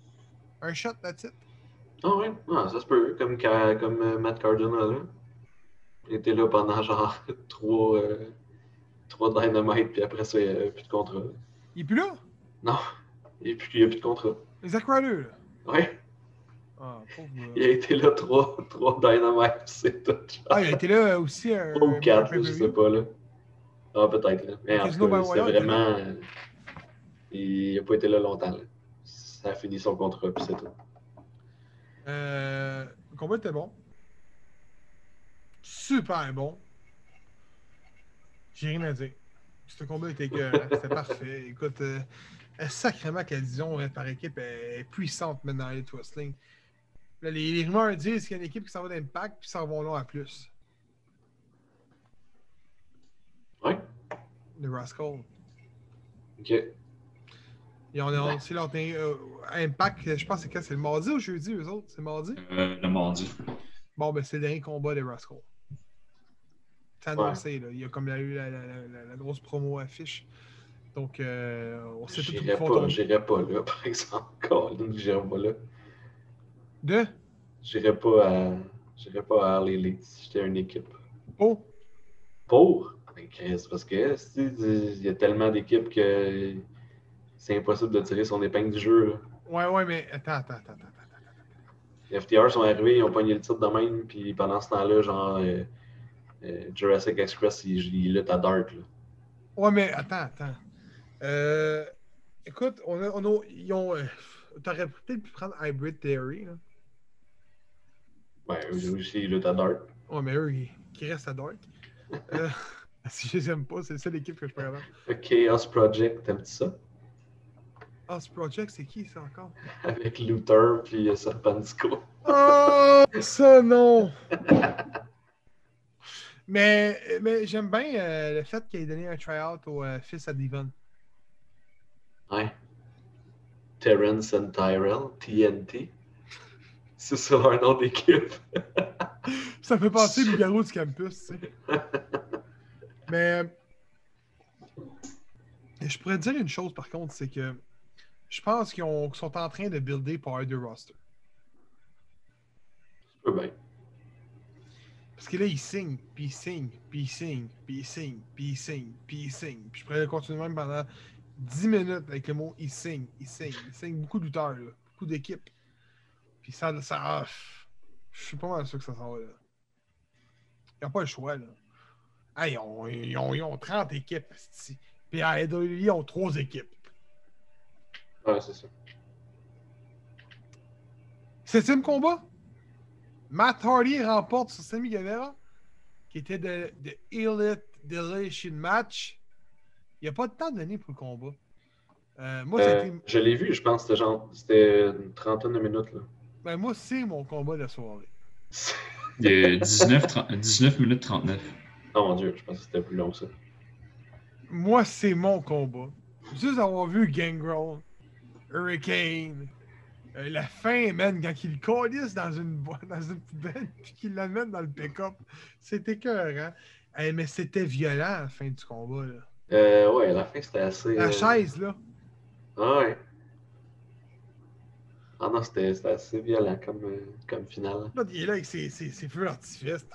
un shot de titre. Ah ouais, Ah, ça se peut. Comme, comme euh, Matt Cardona. Il était là pendant genre trois, euh, trois dynamites, puis après ça, il n'y a plus de contrat. Il est plus là? Non, il n'y a, plus- a de contrat. Zack Ryder, là. Ouais, Ah, pauvre il a été là trois, trois dynamites, c'est tout. genre. Ah, il a été là aussi un. Trois ou quatre, je sais pas, là. Ah, peut-être, là. Mais en tout cas, c'est vraiment... euh, Il n'a pas été là longtemps, là. Ça a fini son contrat, puis c'est tout. Euh, le combat était bon. Super bon. J'ai rien à dire. Ce combat était écœurant. C'était parfait. Écoute, euh, sacrément que la division euh, par équipe est puissante maintenant dans les Wrestling. Là, les, les rumeurs disent qu'il y a une équipe qui s'en va d'impact puis s'en vont là à plus. Ouais, Le Rascal. ok. Ils ont annoncé leur euh, Impact, je pense que c'est quand? C'est le mardi ou jeudi, eux autres? C'est mardi? Euh, le mardi. Bon, ben c'est le dernier combat des Rascals. C'est annoncé, là. Il y a comme il y a eu la, la- la- la- la grosse promo affiche. Donc, euh, on sait tout J'irai pas, pas là, par exemple. J'irai pas là. De? J'irai pas à. J'irai pas à Harley Leeds si j'étais une équipe. Oh! Pour? Ben, Chris, parce que il y a tellement d'équipes que c'est impossible de tirer son épingle du jeu. là. Ouais, ouais, mais attends, attends, attends, attends. attends. Les FTR sont arrivés, ils ont pogné le titre de même, puis pendant ce temps-là, genre, euh, euh, Jurassic Express, il, il lutte à Dark. Là. Ouais, mais attends, attends. Euh, écoute, on a, on a, ils ont. euh, T'aurais peut-être pu prendre Hybrid Theory, là. Ouais, eux aussi, ils luttent à Dark. Ouais, mais eux, ils, qui restent à Dark. Euh, si je les aime pas, c'est ça l'équipe que je peux avoir. Chaos Project, t'aimes-tu ça? Ah, ce project, c'est qui ça encore? Avec Luther puis euh, Serpentico. Oh, ça non! mais mais j'aime bien euh, le fait qu'il ait donné un try-out au euh, fils à Devon. Ouais. Terrence and Tyrell, TNT. C'est ça leur nom d'équipe. Ça fait penser au garou du campus, tu sais. Mais je pourrais te dire une chose par contre, c'est que je pense qu'ils ont- qu'ils sont en train de builder Power de roster. Je peux bien. Parce que là, ils signent, puis ils signent, puis ils signent, puis ils signent, puis ils signent, puis ils signent. Puis je pourrais continuer même pendant 10 minutes avec le mot ils signent, ils signent. Ils signent beaucoup là, beaucoup d'équipes. Puis ça, ça ah, je suis pas mal sûr que ça s'en va là. Ils n'ont pas le choix, là. Ah, ils, ont, ils, ont, ils ont 30 équipes. Puis à AEW, ils ont 3 équipes. Ouais, c'est ça. Septième combat? Matt Hardy remporte sur Sammy Guevara, qui était de, de Elite Deletion Match. Il n'y a pas de temps donné pour le combat. Euh, moi, Euh, c'était- je l'ai vu, je pense, c'était genre, c'était une trentaine de minutes. Là. Ben, moi, c'est mon combat de la soirée. Il y a 19, 30 19 minutes 39. Oh mon dieu, je pense que c'était plus long que ça. Moi, c'est mon combat. Juste avoir vu Gangrel, Hurricane, euh, la fin, man, quand il le colisse dans une, dans une poubelle puis qu'il l'amène dans le pick-up, c'était écœurant. Eh, mais c'était violent à la fin du combat. Là. Euh, ouais, la fin c'était assez. La euh, chaise, là. Ah ouais. Ah non, c'était assez violent comme, euh, comme finale. Il est là avec ses, ses, ses feux d'artifice.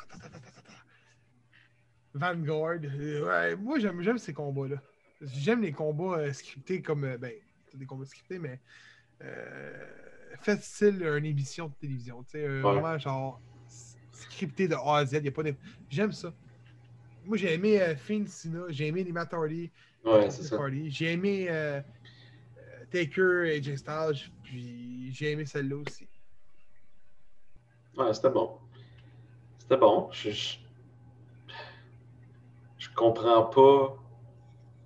Vanguard. Euh, ouais, moi, j'aime ces combats-là. J'aime les combats euh, scriptés comme. euh, ben, c'est des combats scriptés, mais. Euh, fait style une émission de télévision. Tu sais, Ouais. vraiment genre. Scripté de A à Z. y a pas de... J'aime ça. Moi, j'ai aimé Finn Sina, j'ai aimé les Matt Hardy, Ouais, c'est ça. J'ai aimé Taker et J Styles, puis j'ai aimé celle-là aussi. Ouais, c'était bon. C'était bon. Je, je, je comprends pas.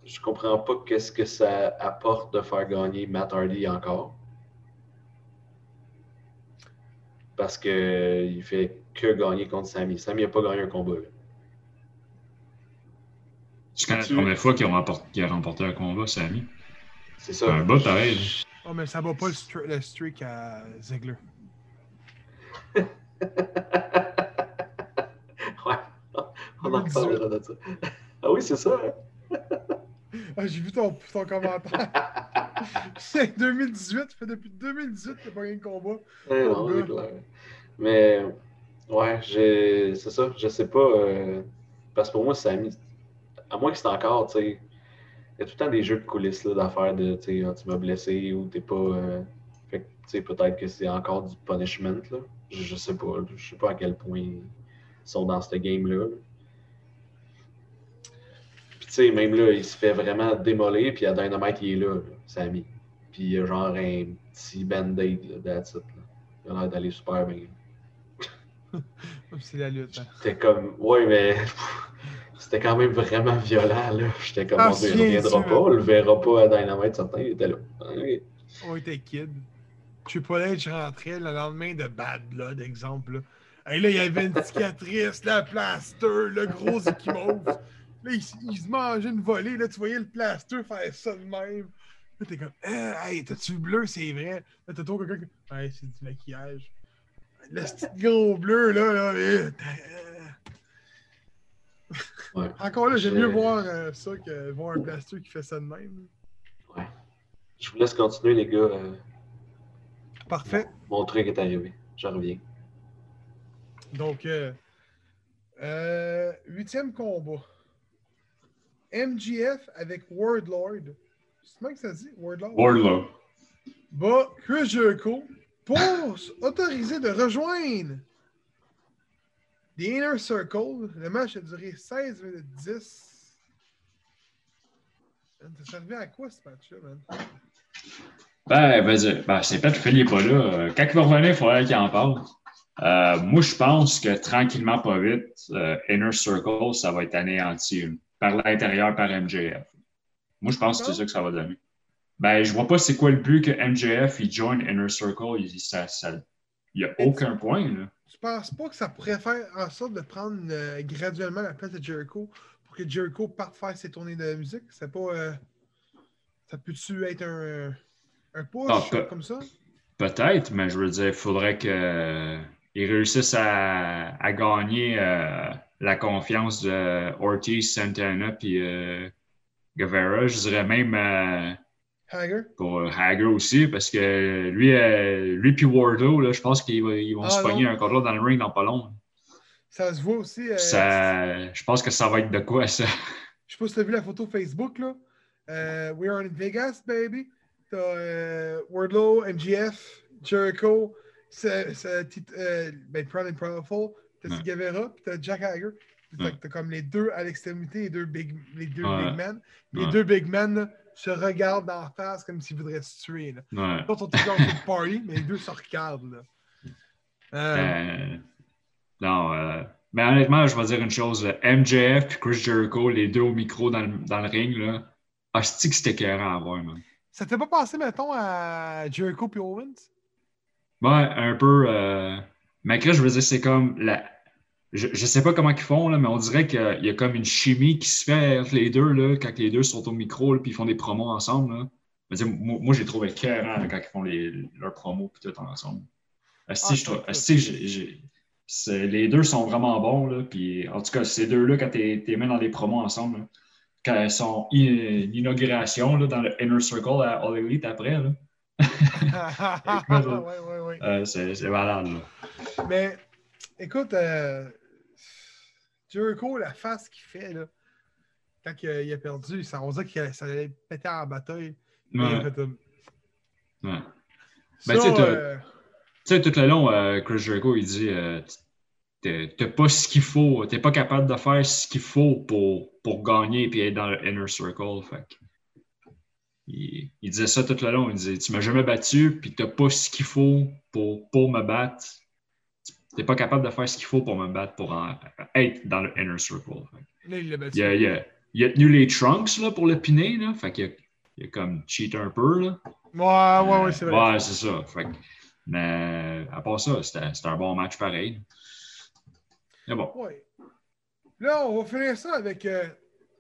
Je comprends pas qu'est-ce que ça apporte de faire gagner Matt Hardy encore. Parce que il fait que gagner contre Sammy. Sammy n'a pas gagné un combat. là. Tu connais combien de fois qu'il a, remporté, qu'il a remporté un combat, Samy? C'est C'est ça. un bas pareil. Oh, mais ça va pas le, le streak à Ziggler. ouais. On en 2018. reparlera de ça. Ah oui, c'est ça. hein? Ah, j'ai vu ton, ton commentaire. C'est 2018, ça fait depuis 2018 qu'il n'y a pas rien de combat. Ouais, non, c'est gars. clair. Mais, ouais, c'est ça, je sais pas. euh, parce que pour moi, Sammy, à moins que c'est encore, tu sais, il y a tout le temps des jeux de coulisses d'affaires de, tu m'as blessé ou t'es pas. euh, fait que, tu sais, peut-être que c'est encore du punishment, là. Je, je sais pas, je sais pas à quel point ils sont dans ce game-là. là. Puis, tu sais, même là, il se fait vraiment démolir, puis à Dynamite, il est là, là, Sammy. Puis il y a genre un petit band-aid, là, that's it, là. Il a l'air d'aller super bien. C'est la lutte. hein. C'était comme, ouais, mais c'était quand même vraiment violent, là. J'étais comme, Ah, il souviens-tu, reviendra hein? pas, on le verra pas à Dynamite, certain, il était là. Ok. On était kid. Triple H rentrait le lendemain de Bad Blood, exemple. Là. Et là, il y avait une cicatrice, la plaster, le gros équimauve. Là, il, se mangeait une volée. Là, tu voyais le plaster faire ça de même. Là, t'es comme, Ah, hey, t'as-tu le bleu, c'est vrai? Là, t'as toujours quelqu'un qui. Ouais, c'est du maquillage. Le petit gros bleu, là, là. euh, Ouais. Encore là, j'aime mieux voir euh, ça que voir un plaster qui fait ça de même. ouais. Je vous laisse continuer, les gars. euh, Parfait. Mon truc est arrivé. Je reviens. Donc, euh, euh, huitième combat. MGF avec Wardlord. C'est comment que ça dit? Wardlord? Wardlow. Bat Chris Jericho pour autoriser de rejoindre The Inner Circle. Le match a duré 16 minutes 10. Man, Ça servait à quoi ce match-là, man? Ben, vas-y. Ben, c'est peut-être qu'il n'est pas là. Euh, Quand il va revenir, il faudrait qu'il en parle. Euh, moi, je pense que tranquillement, pas vite, euh, Inner Circle, ça va être anéanti par l'intérieur, par MJF. Moi, je pense que c'est ça que ça va donner. Ben, je vois pas c'est quoi le but que MJF il join Inner Circle. Il ça, ça, il y a aucun point, là. Tu penses pas que ça pourrait faire en sorte de prendre euh, graduellement la place de Jericho pour que Jericho parte faire ses tournées de musique? C'est pas. euh, ça peut-tu être un, un push Ah, comme ça? Peut-être, mais je veux dire, il faudrait qu'ils réussissent à, à gagner euh, la confiance de Ortiz, Santana puis euh, Guevara. Je dirais même euh, Hager? pour Hager aussi, parce que lui, euh, lui puis Wardlow, là, je pense qu'ils ils vont Ah, se pogner un contre l'autre dans le ring dans pas long. Ça se voit aussi. euh, Ça, je pense que ça va être de quoi, ça? Je sais pas si tu as vu la photo Facebook, là. Euh, we are in Vegas, baby. T'as euh, Wardlow, MGF, Jericho, c'est, c'est, ben, Proud and Powerful, t'as Ouais. Guevara, puis t'as Jack Hager. T'as, Ouais. t'as comme les deux à l'extrémité, les deux big, les deux Ouais. big men. Les deux big men là, se regardent en face comme s'ils voudraient se tuer. Là. Ouais. Les autres sont toujours en party, mais les deux se regardent. Là. Euh, Euh, non, euh, mais honnêtement, je vais dire une chose. là. MJF et Chris Jericho, les deux au micro dans le, dans le ring, là, c'est que c'était écœurant à voir, man. Ça t'est pas passé, mettons, à Jericho puis Owens? Ouais, un peu. Euh... Mais là, je veux dire, c'est comme. La... Je, je sais pas comment ils font, là, mais on dirait qu'il y a comme une chimie qui se fait entre les deux, là, quand les deux sont au micro, puis ils font des promos ensemble. Là. Dire, moi, moi, j'ai trouvé là, quand ils font les, leurs promos puis tout ensemble. Asti, Ah, je trouve- les deux sont vraiment bons. Là, puis, en tout cas, ces deux-là, quand tu les mets dans des promos ensemble, là, quand elles sont in- l'inauguration là, dans le Inner Circle à All Elite après, là, euh, c'est c'est malade. Mais, écoute, euh, Jericho, la face qu'il fait, là, quand il a, il a perdu, ça, on dirait que ça allait péter en bataille. Ouais, fait, euh, ouais. ça, Ben, tu sais, t'as- euh, Tu sais, tout le long, euh, Chris Jericho, il dit euh, t'as pas ce qu'il faut, t'es pas capable de faire ce qu'il faut pour, pour gagner et être dans le inner circle. Fait que- il, il disait ça tout le long. Il disait Tu m'as jamais battu, puis t'as pas ce qu'il faut pour, pour me battre. T'es pas capable de faire ce qu'il faut pour me battre, pour en- être dans le inner circle. Là, il l'a battu. il, a, il a- il a tenu les trunks là, pour le piner. Là, fait qu'il a, il a comme cheat un peu. Là. Ouais, ouais, ouais, c'est vrai. Ouais, c'est ça. Fait que- mais à part ça, c'était un bon match pareil. Mais bon. Ouais. Là, on va finir ça avec. euh,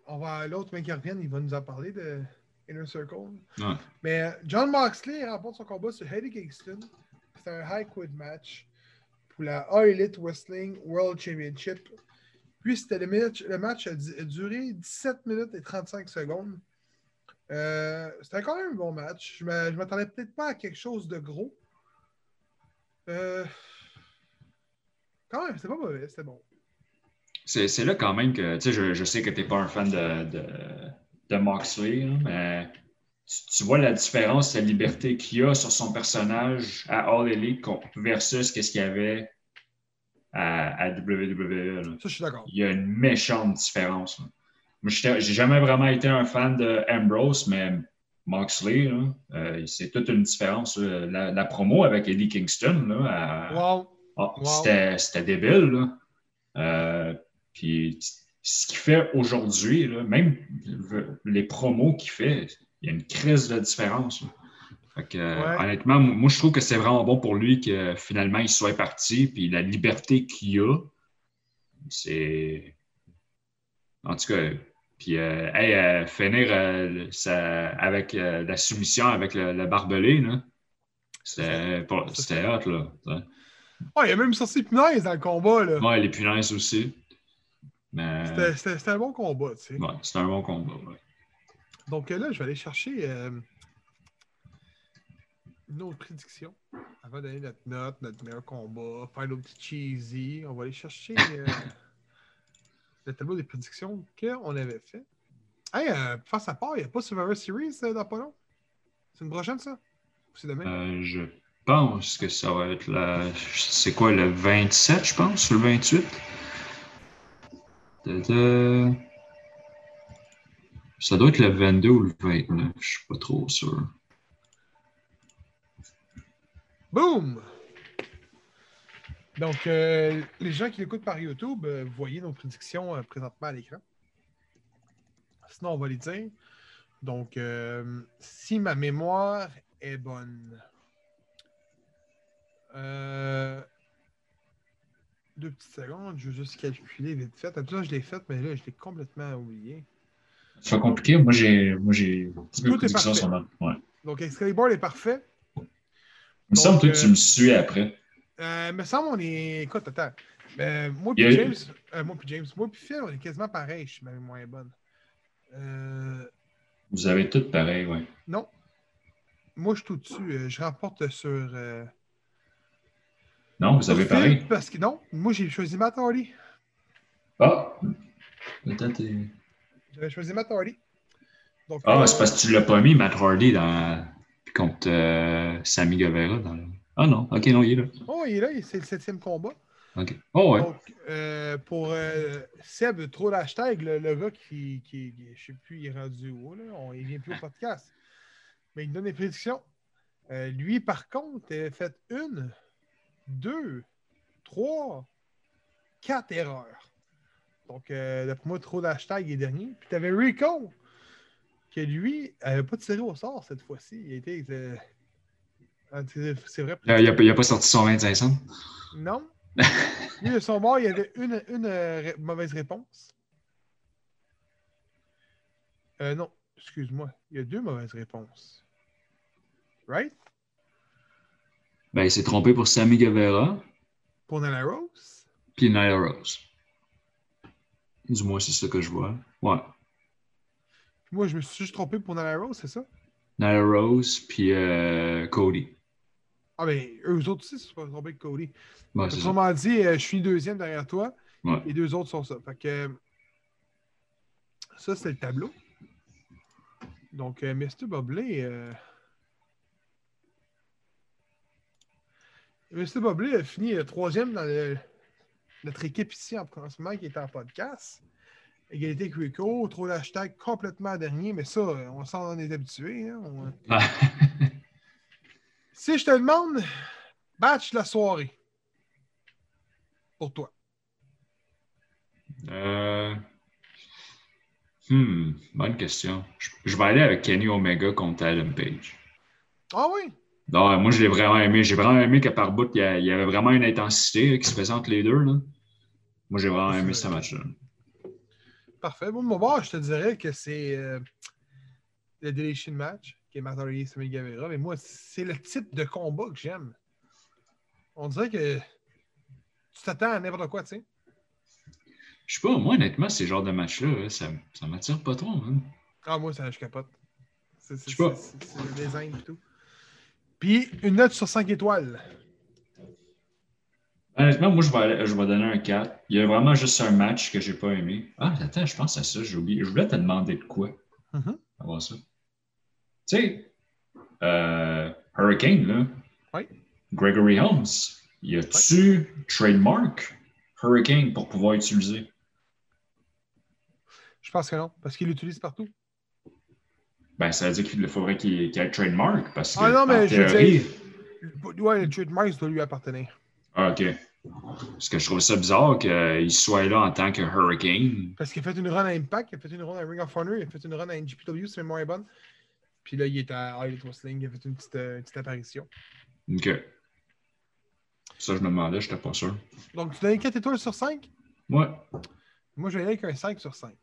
on va l'autre mec qui revient, il va nous en parler de Inner Circle. Ouais. Mais euh, John Moxley remporte son combat sur Eddie Kingston. C'est un high quid match pour la All Elite Wrestling World Championship. Puis c'était le match, le match a, duré 17 minutes et 35 secondes. Euh, c'était quand même un bon match. Je ne m'attendais peut-être pas à quelque chose de gros. Euh, quand même, c'était pas mauvais, c'était bon. C'est là quand même que, tu sais, je, sais que tu n'es pas un fan de, de, de Moxley, là, mais tu, tu vois la différence, la liberté qu'il a sur son personnage à All Elite versus qu'est-ce qu'il y avait à, à WWE. là. Ça, je suis d'accord. il y a une méchante différence. là. Moi, j'ai jamais vraiment été un fan de Ambrose, mais Moxley, euh, c'est toute une différence. La, la promo avec Eddie Kingston, Wow. ah, Wow. c'était c'était débile. Euh, puis ce qu'il fait aujourd'hui, même les promos qu'il fait, il y a une crise de différence. Fait que, euh, Ouais. Honnêtement, moi, je trouve que c'est vraiment bon pour lui que finalement il soit parti, puis la liberté qu'il a, c'est. En tout cas, puis euh, hey, euh, finir euh, ça- avec la soumission avec le, le barbelé, là, c'était hot, là. Ouais. Il a même sorti punaise dans le combat. Là. Ouais, les punaises aussi. Mais C'était- C'était c'était un bon combat. Tu sais. ouais, c'était un bon combat. ouais. Donc euh, là, je vais aller chercher euh, une autre prédiction. Avant donner notre note, notre meilleur combat, faire nos petits cheesy. On va aller chercher euh, le tableau des prédictions qu'on avait fait. Hey, euh, face à part, il n'y a pas Survivor Series euh, long? C'est une prochaine, ça? Ou c'est demain? Je pense que ça va être la. C'est quoi, le 27, je pense, ou le 28? Tada. Ça doit être le 22 ou le 29, je suis pas trop sûr. Boom! Donc, euh, les gens qui l'écoutent par YouTube, euh, vous voyez nos prédictions euh, présentement à l'écran. Sinon, on va les dire. Donc, si ma mémoire est bonne. Deux petites secondes, je veux juste calculer vite fait. Tout ça, je l'ai fait, mais là, je l'ai complètement oublié. C'est pas compliqué, moi j'ai. Moi j'ai. Tout est parfait. Ouais. Donc, Excalibur est parfait. Il me semble que tu euh, me suis après. Euh, me semble on est. Écoute, attends. Euh, moi Il puis James. euh, moi puis James. Moi puis Phil, on est quasiment pareil, je suis même moins bonne. Euh, Vous avez tout pareil, ouais. non. Moi, je suis tout dessus. euh, je remporte sur. euh, Non, vous sur avez Phil, pareil. Parce que non, moi j'ai choisi Matt Hardy. Ah! Peut-être. J'avais choisi Matt Hardy. Donc, Ah, euh, c'est parce que tu l'as pas mis, Matt Hardy, dans... contre euh, Sammy Guevara. Dans le... Ah non, ok, non, il est là. Oh, il est là, c'est le septième combat. Ok. Oh ouais. Donc, euh, pour euh, Seb, trop l'hashtag, le, le gars qui, qui, qui- je sais plus, il est rendu où, là, on, il vient plus au podcast. Mais il donne des prédictions. Lui, par contre, il a fait une, deux, 3, 4 erreurs. Donc, euh, d'après moi, trop d'hashtags est dernier. Puis tu avais Rico, que lui, n'avait pas tiré au sort cette fois-ci. Il était. euh, c'est vrai. Euh, il n'a pas, a sorti son 25 cents. Non. Lui, son bord, il y avait une, une euh, mauvaise réponse. Non, excuse-moi. Il y a deux mauvaises réponses. Right? Ben, il s'est trompé pour Sammy Guevara Pour Nala Rose? puis Nyla Rose. Du moins, c'est ça que je vois. Ouais. Moi, je me suis juste trompé pour Nala Rose, c'est ça? Nyla Rose puis euh, Cody. Ah, ben, eux autres aussi, c'est pas trompé avec Cody. Ouais, ça. Autrement dit, euh, je suis deuxième derrière toi. Ouais. Les deux autres sont ça. Fait que ça, c'est le tableau. Donc, euh, Mr. Boblé. Euh... Mr. Boblé a fini troisième dans le- notre équipe ici en en ce moment qui est en podcast. Égalité avec Rico, trop d'hashtags complètement dernier, mais ça, on s'en est habitué. hein, on- Si je te demande, batch de la soirée. Pour toi. Euh... Hmm, bonne question. Je, je vais aller avec Kenny Omega contre Adam Page. Ah oui? Non, moi, je l'ai vraiment aimé. J'ai vraiment aimé que par bout, il y, avait vraiment une intensité là, qui se présente les deux. Là. Moi, j'ai vraiment aimé ce match-là. Parfait. Bon, mon bord, je te dirais que c'est euh, le Deletion Match, qui est Hardy et Sammy Guevara. Mais moi, c'est le type de combat que j'aime. On dirait que tu t'attends à n'importe quoi, tu sais. Je sais pas, moi, honnêtement, ces genres de matchs-là, là, ça, ça m'attire pas trop. hein. Ah, moi, ça, je capote. C'est c'est- Je sais pas. c'est- c'est le design et tout. Puis, une note sur 5 étoiles. Honnêtement, moi, je vais, aller- je vais donner un 4. Il y a vraiment juste un match que j'ai pas aimé. Ah, attends, je pense à ça, j'ai oublié. Je voulais te demander de quoi Mhm. avant ça. Tu sais, euh, Hurricane, là. Oui. Gregory Holmes, y a-tu trademark Hurricane pour pouvoir utiliser? Je pense que non, parce qu'il l'utilise partout. Ben, ça veut dire qu'il faudrait qu'il qu'il y ait trademark parce que. Ah non, mais en je veux théorie- dire, ouais, le trademark doit lui appartenir. Ah, ok. Parce que je trouve ça bizarre qu'il soit là en tant que Hurricane. Parce qu'il a fait une run à Impact, il a fait une run à Ring of Honor, il a fait une run à NGPW, si ma mémoire est bonne. Puis là, il est à All Elite Wrestling, il a fait une petite, euh, une petite apparition. Ok. Ça, je me demandais, je n'étais pas sûr. Donc, tu donnes 4 étoiles sur 5? Ouais. Moi, je vais aller avec un 5 sur 5.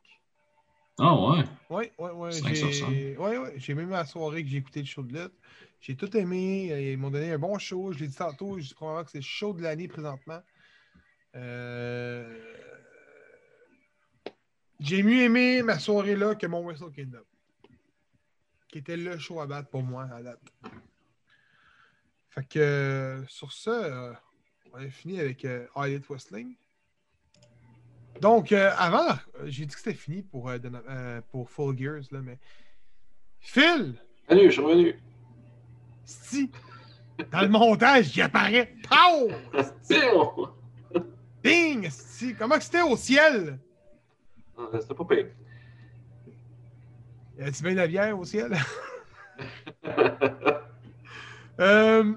Ah, ouais. Oui, oui, oui. 5 sur 5. J'ai ouais, ouais, j'ai même la soirée que j'ai écouté le show de lutte. J'ai tout aimé. euh, Ils m'ont donné un bon show. Je l'ai dit tantôt. Je dis probablement que c'est le show de l'année présentement. Euh, J'ai mieux aimé ma soirée là que mon Wrestle Kingdom. Qui était le show à battre pour moi à date. Fait que euh, sur ça, on a fini avec Elite Wrestling. Donc, euh, avant, j'ai dit que c'était fini pour, euh, euh, pour Full Gears, là, mais. Phil! Salut, je suis revenu. Si! Dans le montage, il apparaît. Pow! Ding! Si! Comment que c'était au ciel? Ah, C'était pas pire. Y a-tu bien de la bière au ciel? Euh,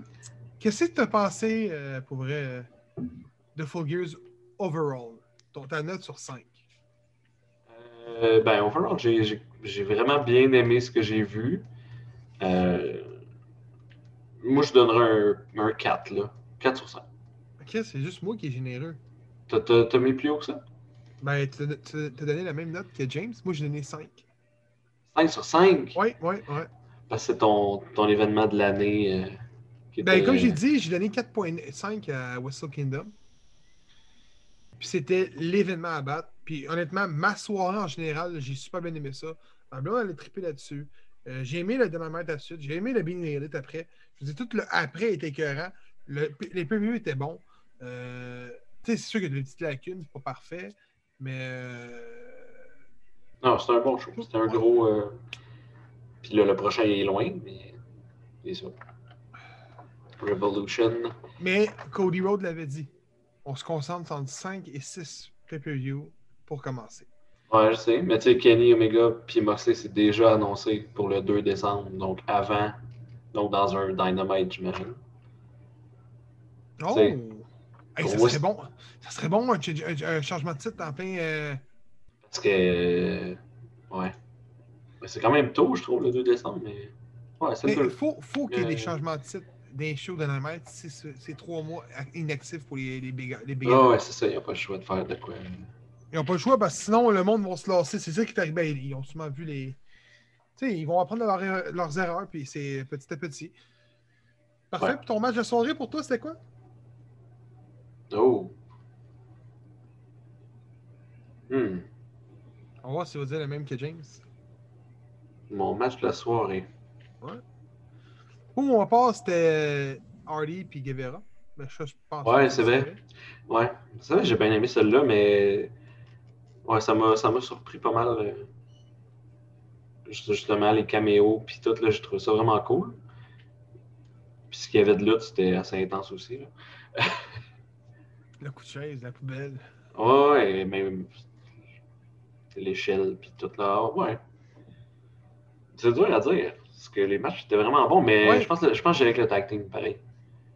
Qu'est-ce que tu as pensé, euh, pour vrai, de Full Gears overall? Ton, ta note sur 5. Euh, ben, overall, j'ai- j'ai j'ai vraiment bien aimé ce que j'ai vu. Euh, moi, je donnerais un, un 4, là. 4 sur 5. Ok, c'est juste moi qui est généreux. T'as- T'as t'as mis plus haut que ça? Ben, tu as- donné la même note que James. Moi, j'ai donné 5. 5 sur 5? Oui, oui, oui. Parce que c'est ton, ton événement de l'année. euh, qui Ben, était- comme j'ai dit, j'ai donné 4.5 à Wrestle Kingdom. Puis c'était l'événement à battre. Puis honnêtement, ma soirée en général, j'ai super bien aimé ça. Ma blonde, elle a trippé là-dessus. Euh, j'ai aimé le Dynamite à suite. J'ai aimé le Being Elite après. Je veux dire, tout le après était écœurant. Le, les previews étaient bons. Euh, tu sais, c'est sûr qu'il y a des petites lacunes, c'est pas parfait. Mais. euh, Non, c'était un bon show. C'était un gros. euh, Puis là, le prochain est loin, mais. C'est ça. Revolution. Mais Cody Rhodes l'avait dit. On se concentre entre 5 et 6 pay-per-view pour commencer. Ouais, je sais. Mais tu sais, Kenny Omega puis Moxley, c'est déjà annoncé pour le 2 décembre. Donc avant. Donc dans un Dynamite, j'imagine. Oh! Hey, ça serait bon. Ça serait bon un, ch- un- un changement de titre en plein. euh, Parce que. euh, Ouais. C'est quand même tôt, je trouve, le 2 décembre, mais. Ouais, le il 2. faut, faut qu'il y ait des Euh. changements de titre d'un show de Dynamite. C'est trois mois inactifs pour les, les big, les big Ah ouais, c'est ça, il n'y a pas le choix de faire de quoi. Ils n'ont pas le choix parce que sinon le monde va se lasser. C'est ça qui est arrivé. Ben, Ils ont sûrement vu les. Tu sais, ils vont apprendre leur- leurs erreurs, puis c'est petit à petit. Parfait. Ouais. Puis ton match de soirée pour toi, c'était quoi? Oh. Hmm. On va voir si va dire le même que James. Mon match de la soirée. Où on passe, c'était Hardy puis Guevara. Ben, ça, je pense Ouais, c'est vrai. Ouais. C'est vrai, j'ai bien aimé celle-là, mais. Ouais, ça m'a surpris pas mal. euh, juste- Justement, les caméos, puis tout, là, j'ai trouvé ça vraiment cool. Puis ce qu'il y avait de lutte, c'était assez intense aussi. Là. Le coup de chaise, la poubelle. Ouais, ouais, même l'échelle, puis tout là. Ouais. C'est dur à dire, parce que les matchs étaient vraiment bons, mais Ouais. je pense que je pense que j'ai avec le tag team pareil.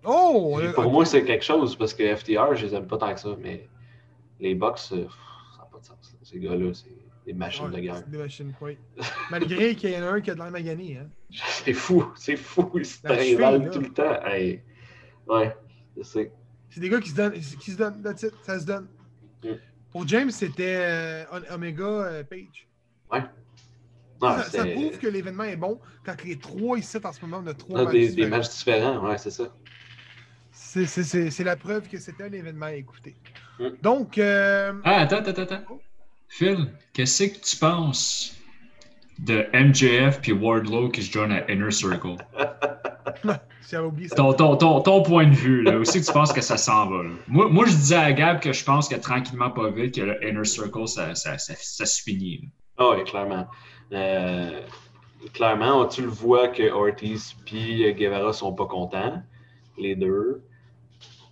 Oh! Euh, pour moi, c'est quelque chose, parce que FTR, je les aime pas tant que ça, mais les Bucks, euh, ça n'a pas de sens. Ces gars-là, c'est des machines Ouais, de guerre. des machines, oui. Malgré qu'il y en a un qui a de l'air magané, hein. C'est fou, c'est fou, ils se là. tout le temps. Hey. Ouais, je sais. C'est des gars qui se donnent, qui se donnent, that's it, ça se donne. Mm. Pour James, c'était euh, Omega euh, Page. Ça, prouve que l'événement est bon quand les trois ici en ce moment, on a trois Ah, matchs des, matchs différents, ouais, c'est ça. C'est- C'est c'est- c'est la preuve que c'était un événement à écouter. Mm. Donc, euh, Ah, attends, attends, attends. Phil, qu'est-ce que tu penses de MJF puis Wardlow qui se joignent à Inner Circle? j'avais oublié ça. Ton, ton, ton, ton point de vue, là, aussi que tu penses que ça s'en va. là? Moi, moi, je disais à Gab que je pense que tranquillement, pas vite, que le Inner Circle, ça, ça, ça, ça se finit. là. Ah oui, clairement. Euh, clairement, tu le vois que Ortiz et Guevara sont pas contents, les deux?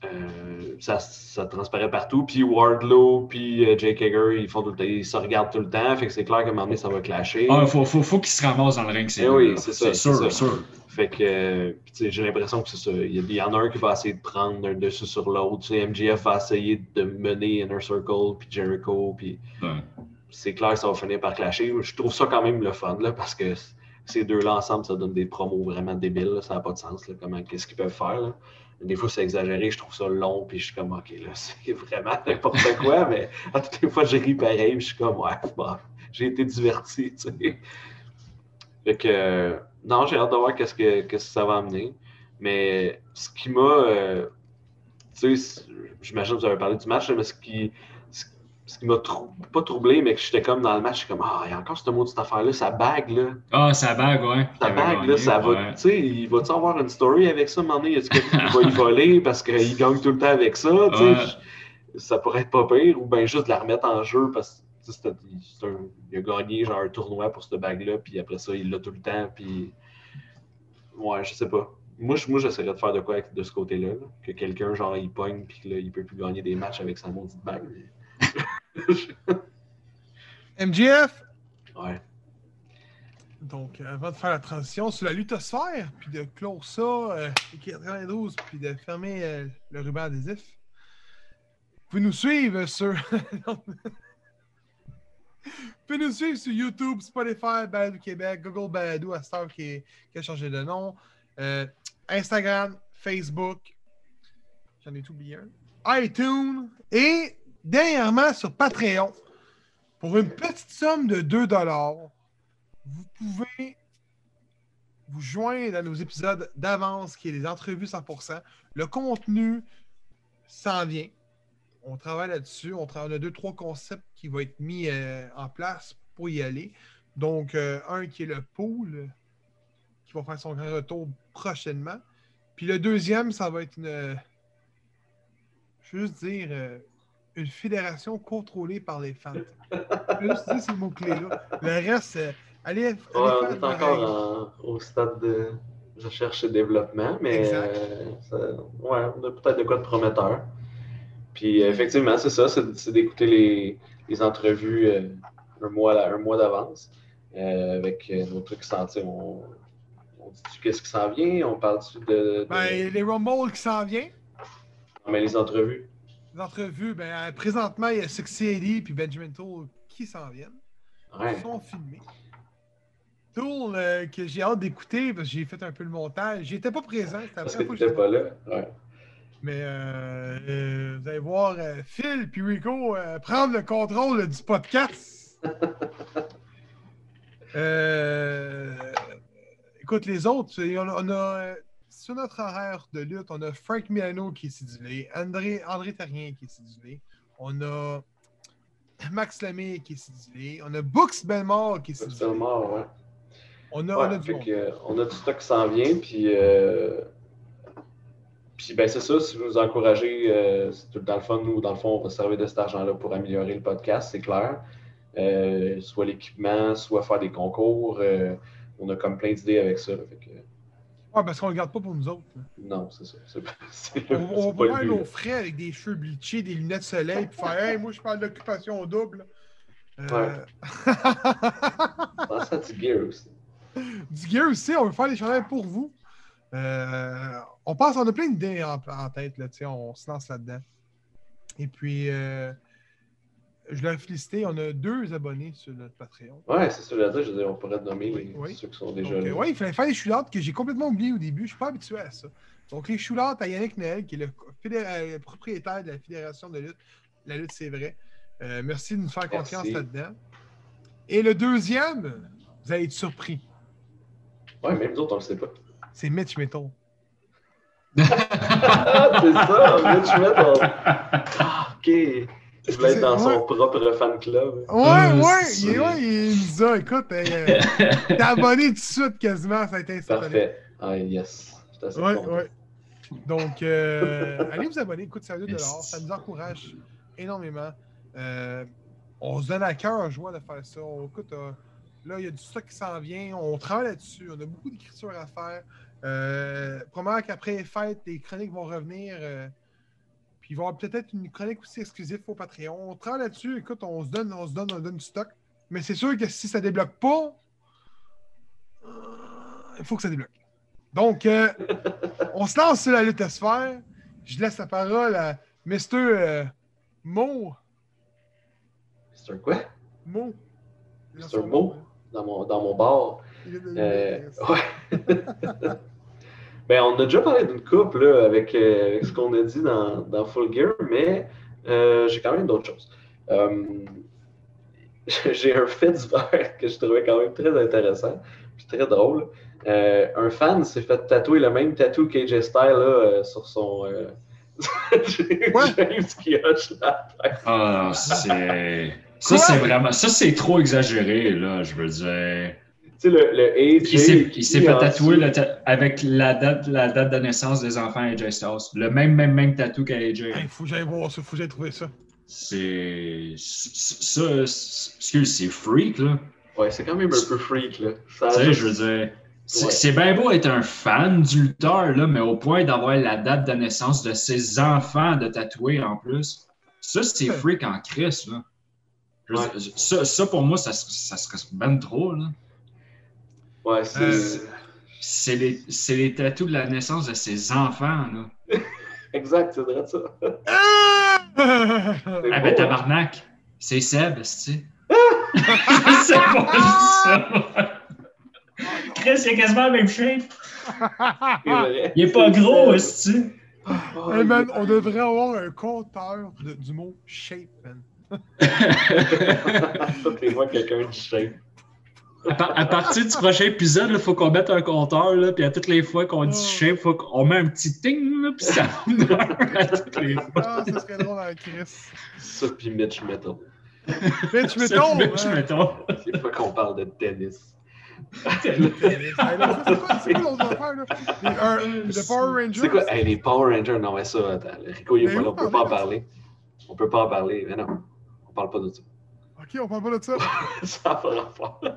Euh, ça, ça transparaît partout. Puis Wardlow puis euh, Jake Hager, ils, font tout le temps- ils se regardent tout le temps. Fait que c'est clair qu'à un moment donné, ça va clasher. Ah, faut, faut, faut qu'ils se ramassent dans le ring, c'est Eh oui, c'est ça, sûr, ça. sûr. Fait que euh, j'ai l'impression que c'est ça. Il y, en a un qui va essayer de prendre un dessus sur l'autre. MJF va essayer de mener Inner Circle, puis Jericho, puis Ouais. C'est clair que ça va finir par clasher. Je trouve ça quand même le fun, là, parce que ces deux-là ensemble, ça donne des promos vraiment débiles. Ça n'a pas de sens, là, comment, qu'est-ce qu'ils peuvent faire. Des fois, c'est exagéré, je trouve ça long, puis je suis comme, OK, là, c'est vraiment n'importe quoi, mais à toutes les fois, j'ai ri pareil, puis je suis comme, ouais, bon, j'ai été diverti, tu sais. Fait que, euh, non, j'ai hâte de voir qu'est-ce que, que ça va amener. Mais ce qui m'a, euh, tu sais, j'imagine que vous avez parlé du match, mais ce qui, ce, ce qui m'a trou- pas troublé, mais que j'étais comme dans le match, je suis comme, ah, il y a encore cette maudite affaire-là, sa bague, là. Ah, sa bague, ouais. T'avais bague, gagné, là, ça va. Tu sais, il va-tu avoir une story avec ça, moment donné? Est-ce qu'il va y voler parce qu'il gagne tout le temps avec ça? Tu sais, Ouais. ça pourrait être pas pire, ou bien juste de la remettre en jeu parce que un- il a gagné genre un tournoi pour cette bague-là, puis après ça, il l'a tout le temps, puis. Ouais, je sais pas. Moi, moi j'essaierais de faire de quoi avec- de ce côté-là. là. Que quelqu'un, genre, il pogne, puis que là, il peut plus gagner des matchs avec sa maudite bague. MGF, Ouais. donc euh, avant de faire la transition sur la luthosphère, puis de clore ça, euh, et 92, puis de fermer euh, le ruban adhésif, vous pouvez nous suivre sur. Vous pouvez nous suivre sur YouTube, Spotify, Baladou Québec, Google Baladou, à Star qui, est- qui a changé de nom, euh, Instagram, Facebook, j'en ai tout oublié un, iTunes, et dernièrement sur Patreon. Pour une petite somme de 2 vous pouvez vous joindre à nos épisodes d'avance, qui est les entrevues 100%. Le contenu s'en vient. On travaille là-dessus. On, a deux, trois concepts qui vont être mis euh, en place pour y aller. Donc, euh, un qui est le pool, qui va faire son grand retour prochainement. Puis le deuxième, ça va être une. euh, Je veux juste dire, une fédération contrôlée par les fans. Juste dire ces mots-clés-là. Le reste, euh, allez, allez Ouais, on est encore en- au stade de recherche et développement, mais euh, ça- ouais, on a peut-être de quoi de prometteur. Puis euh, effectivement, c'est ça, c'est c'est d'écouter les, les entrevues euh, un mois, un mois d'avance euh, avec euh, nos trucs qui s'en tirent. On, on dit qu'est-ce qui s'en vient, on parle de, de- Ben, les Rumble qui s'en vient. mais les entrevues. L'entrevue, ben, euh, présentement, il y a Success Eddie puis Benjamin Tool qui s'en viennent. Ouais. Ils sont filmés. Tool, euh, que j'ai hâte d'écouter parce que j'ai fait un peu le montage. J'étais pas présent. Parce que t'étais pas là. Ouais. Mais euh, euh, vous allez voir Phil puis Rico prendre le contrôle du podcast. Écoute, les autres, on a, on a, sur notre horaire de lutte, on a Frank Milano qui est sidulé, André, André Terrien qui est sidulé, on a Max Lemay qui est sidulé, on a Books Belmore qui est sidulé. ouais. On a, Ouais, on a du fait monde. que, euh, on a du stock qui s'en vient, puis, euh, puis ben, c'est ça, si vous nous encouragez, euh, c'est tout dans le fond, nous, dans le fond, on va se servir de cet argent-là pour améliorer le podcast, c'est clair. Euh, soit l'équipement, soit faire des concours. on a comme plein d'idées avec ça. là, fait que, Ouais, parce qu'on ne le garde pas pour nous autres. là. non, c'est ça. On, on pas va là. frais avec des cheveux bleachés, des lunettes soleil, puis faire Hey, moi je parle d'occupation double. Euh, Pense à du gear aussi. du gear aussi, on veut faire des chandails pour vous. Euh, on pense, on a plein d'idées en, en tête, là, sais, on se lance là-dedans. Et puis, euh, je leur féliciter, on a deux abonnés sur notre Patreon. Ouais, c'est ça, je veux dire, on pourrait nommer les- Oui. ceux qui sont déjà euh, là. ouais, il fallait faire des shootouts que j'ai complètement oublié au début. Je suis pas habitué à ça. Donc, les shootouts à Yannick Noël, qui est le, euh, le propriétaire de la Fédération de lutte. La lutte, c'est vrai. Euh, merci de nous faire Merci. confiance là-dedans. Et le deuxième, vous allez être surpris. Ouais, même nous autres, on le sait pas. C'est Mitch Metal. Ah, c'est ça, Mitch Metal. Ah, ok. Il voulait être dans son propre fan club. Ouais, Euh, ouais, il, est- ouais, il nous a, écoute, euh, t'es abonné tout de suite quasiment, ça a été instantané. Parfait. Ah, yes. Assez Ouais, content. ouais. Donc, euh, allez vous abonner, coûte 5 dollars, ça nous encourage énormément. Euh, on se donne à cœur à joie de faire ça. On, écoute, euh, là, il y a du stock qui s'en vient, on travaille là-dessus, on a beaucoup d'écriture à faire. Euh, probablement qu'après les fêtes, les chroniques vont revenir. Puis il va y avoir peut-être une chronique aussi exclusive au Patreon. On travaille là-dessus, écoute, on se donne, on se donne, on donne du stock. Mais c'est sûr que si ça débloque pas, euh, il faut que ça débloque. Donc, euh, on se lance sur la lutte à sphère. Je laisse la parole à Mr. euh, Mo. Un quoi? Mo. Mr. Mo? Dans mon, dans mon bar. Il est de- ouais. ben, on a déjà parlé d'une coupe là, avec, euh, avec ce qu'on a dit dans, dans Full Gear, mais euh, j'ai quand même d'autres choses. Euh, j'ai un fait divers que je trouvais quand même très intéressant puis très drôle. Euh, un fan s'est fait tatouer le même tatou qu'AJ Styles là, euh, sur son. Euh... Quoi? James qui hoche la tête. Ah, c'est. Ça, c'est vraiment. Ça, c'est trop exagéré, là, je veux dire. Tu sais, le, le AJ. Il s'est il s'est fait tatouer dessous- le ta- avec la date, la date de naissance des enfants AJ Styles. Le même, même, même tatou qu'AJ. Il faut que j'aille voir ça, faut que j'aille trouver ça. C'est. Ça, c'est- excuse, c'est freak, là. Ouais, c'est quand même un peu freak, là. Tu sais, je veux dire. C'est Ouais. c'est bien beau être un fan du lutteur, là, mais au point d'avoir la date de naissance de ses enfants de tatouer en plus. Ça, c'est freak en Christ, là. Ouais. ça, ça, pour moi, ça, ça serait ben trop, là. Ouais, c'est. Euh, C'est les, c'est les tatous de la naissance de ses enfants, là. Exact, c'est vrai ça. Ah! Ah beau, ben, hein? tabarnak! C'est Seb, c'est C'est pas ça! Chris, il a quasiment la même shape! Il est pas gros, ça. est-ce Oh, Hey, man, on devrait avoir un compteur de- du mot shape, man. Toutes les fois, quelqu'un dit shape. À, par- à partir du prochain épisode, il faut qu'on mette un compteur, là, puis à toutes les fois qu'on dit Oh. shape, faut qu'on met un petit ting, là, puis ça meurt à toutes les fois. Ah, ça serait drôle avec Chris. Ça, puis Mitch Metal. Mitch C'est Metal, Mitch man. Metal. C'est pas qu'on parle de tennis. C'est quoi, c'est quoi l'autre affaire, là? Le Power Rangers? C'est quoi? Hey, les Power Rangers, non, mais ça, attends. Rico, il est pas là, on peut pas en parler. On peut pas en parler. Mais non, on parle pas de ça. Ok, on parle pas de ça. ça n'a pas rapport.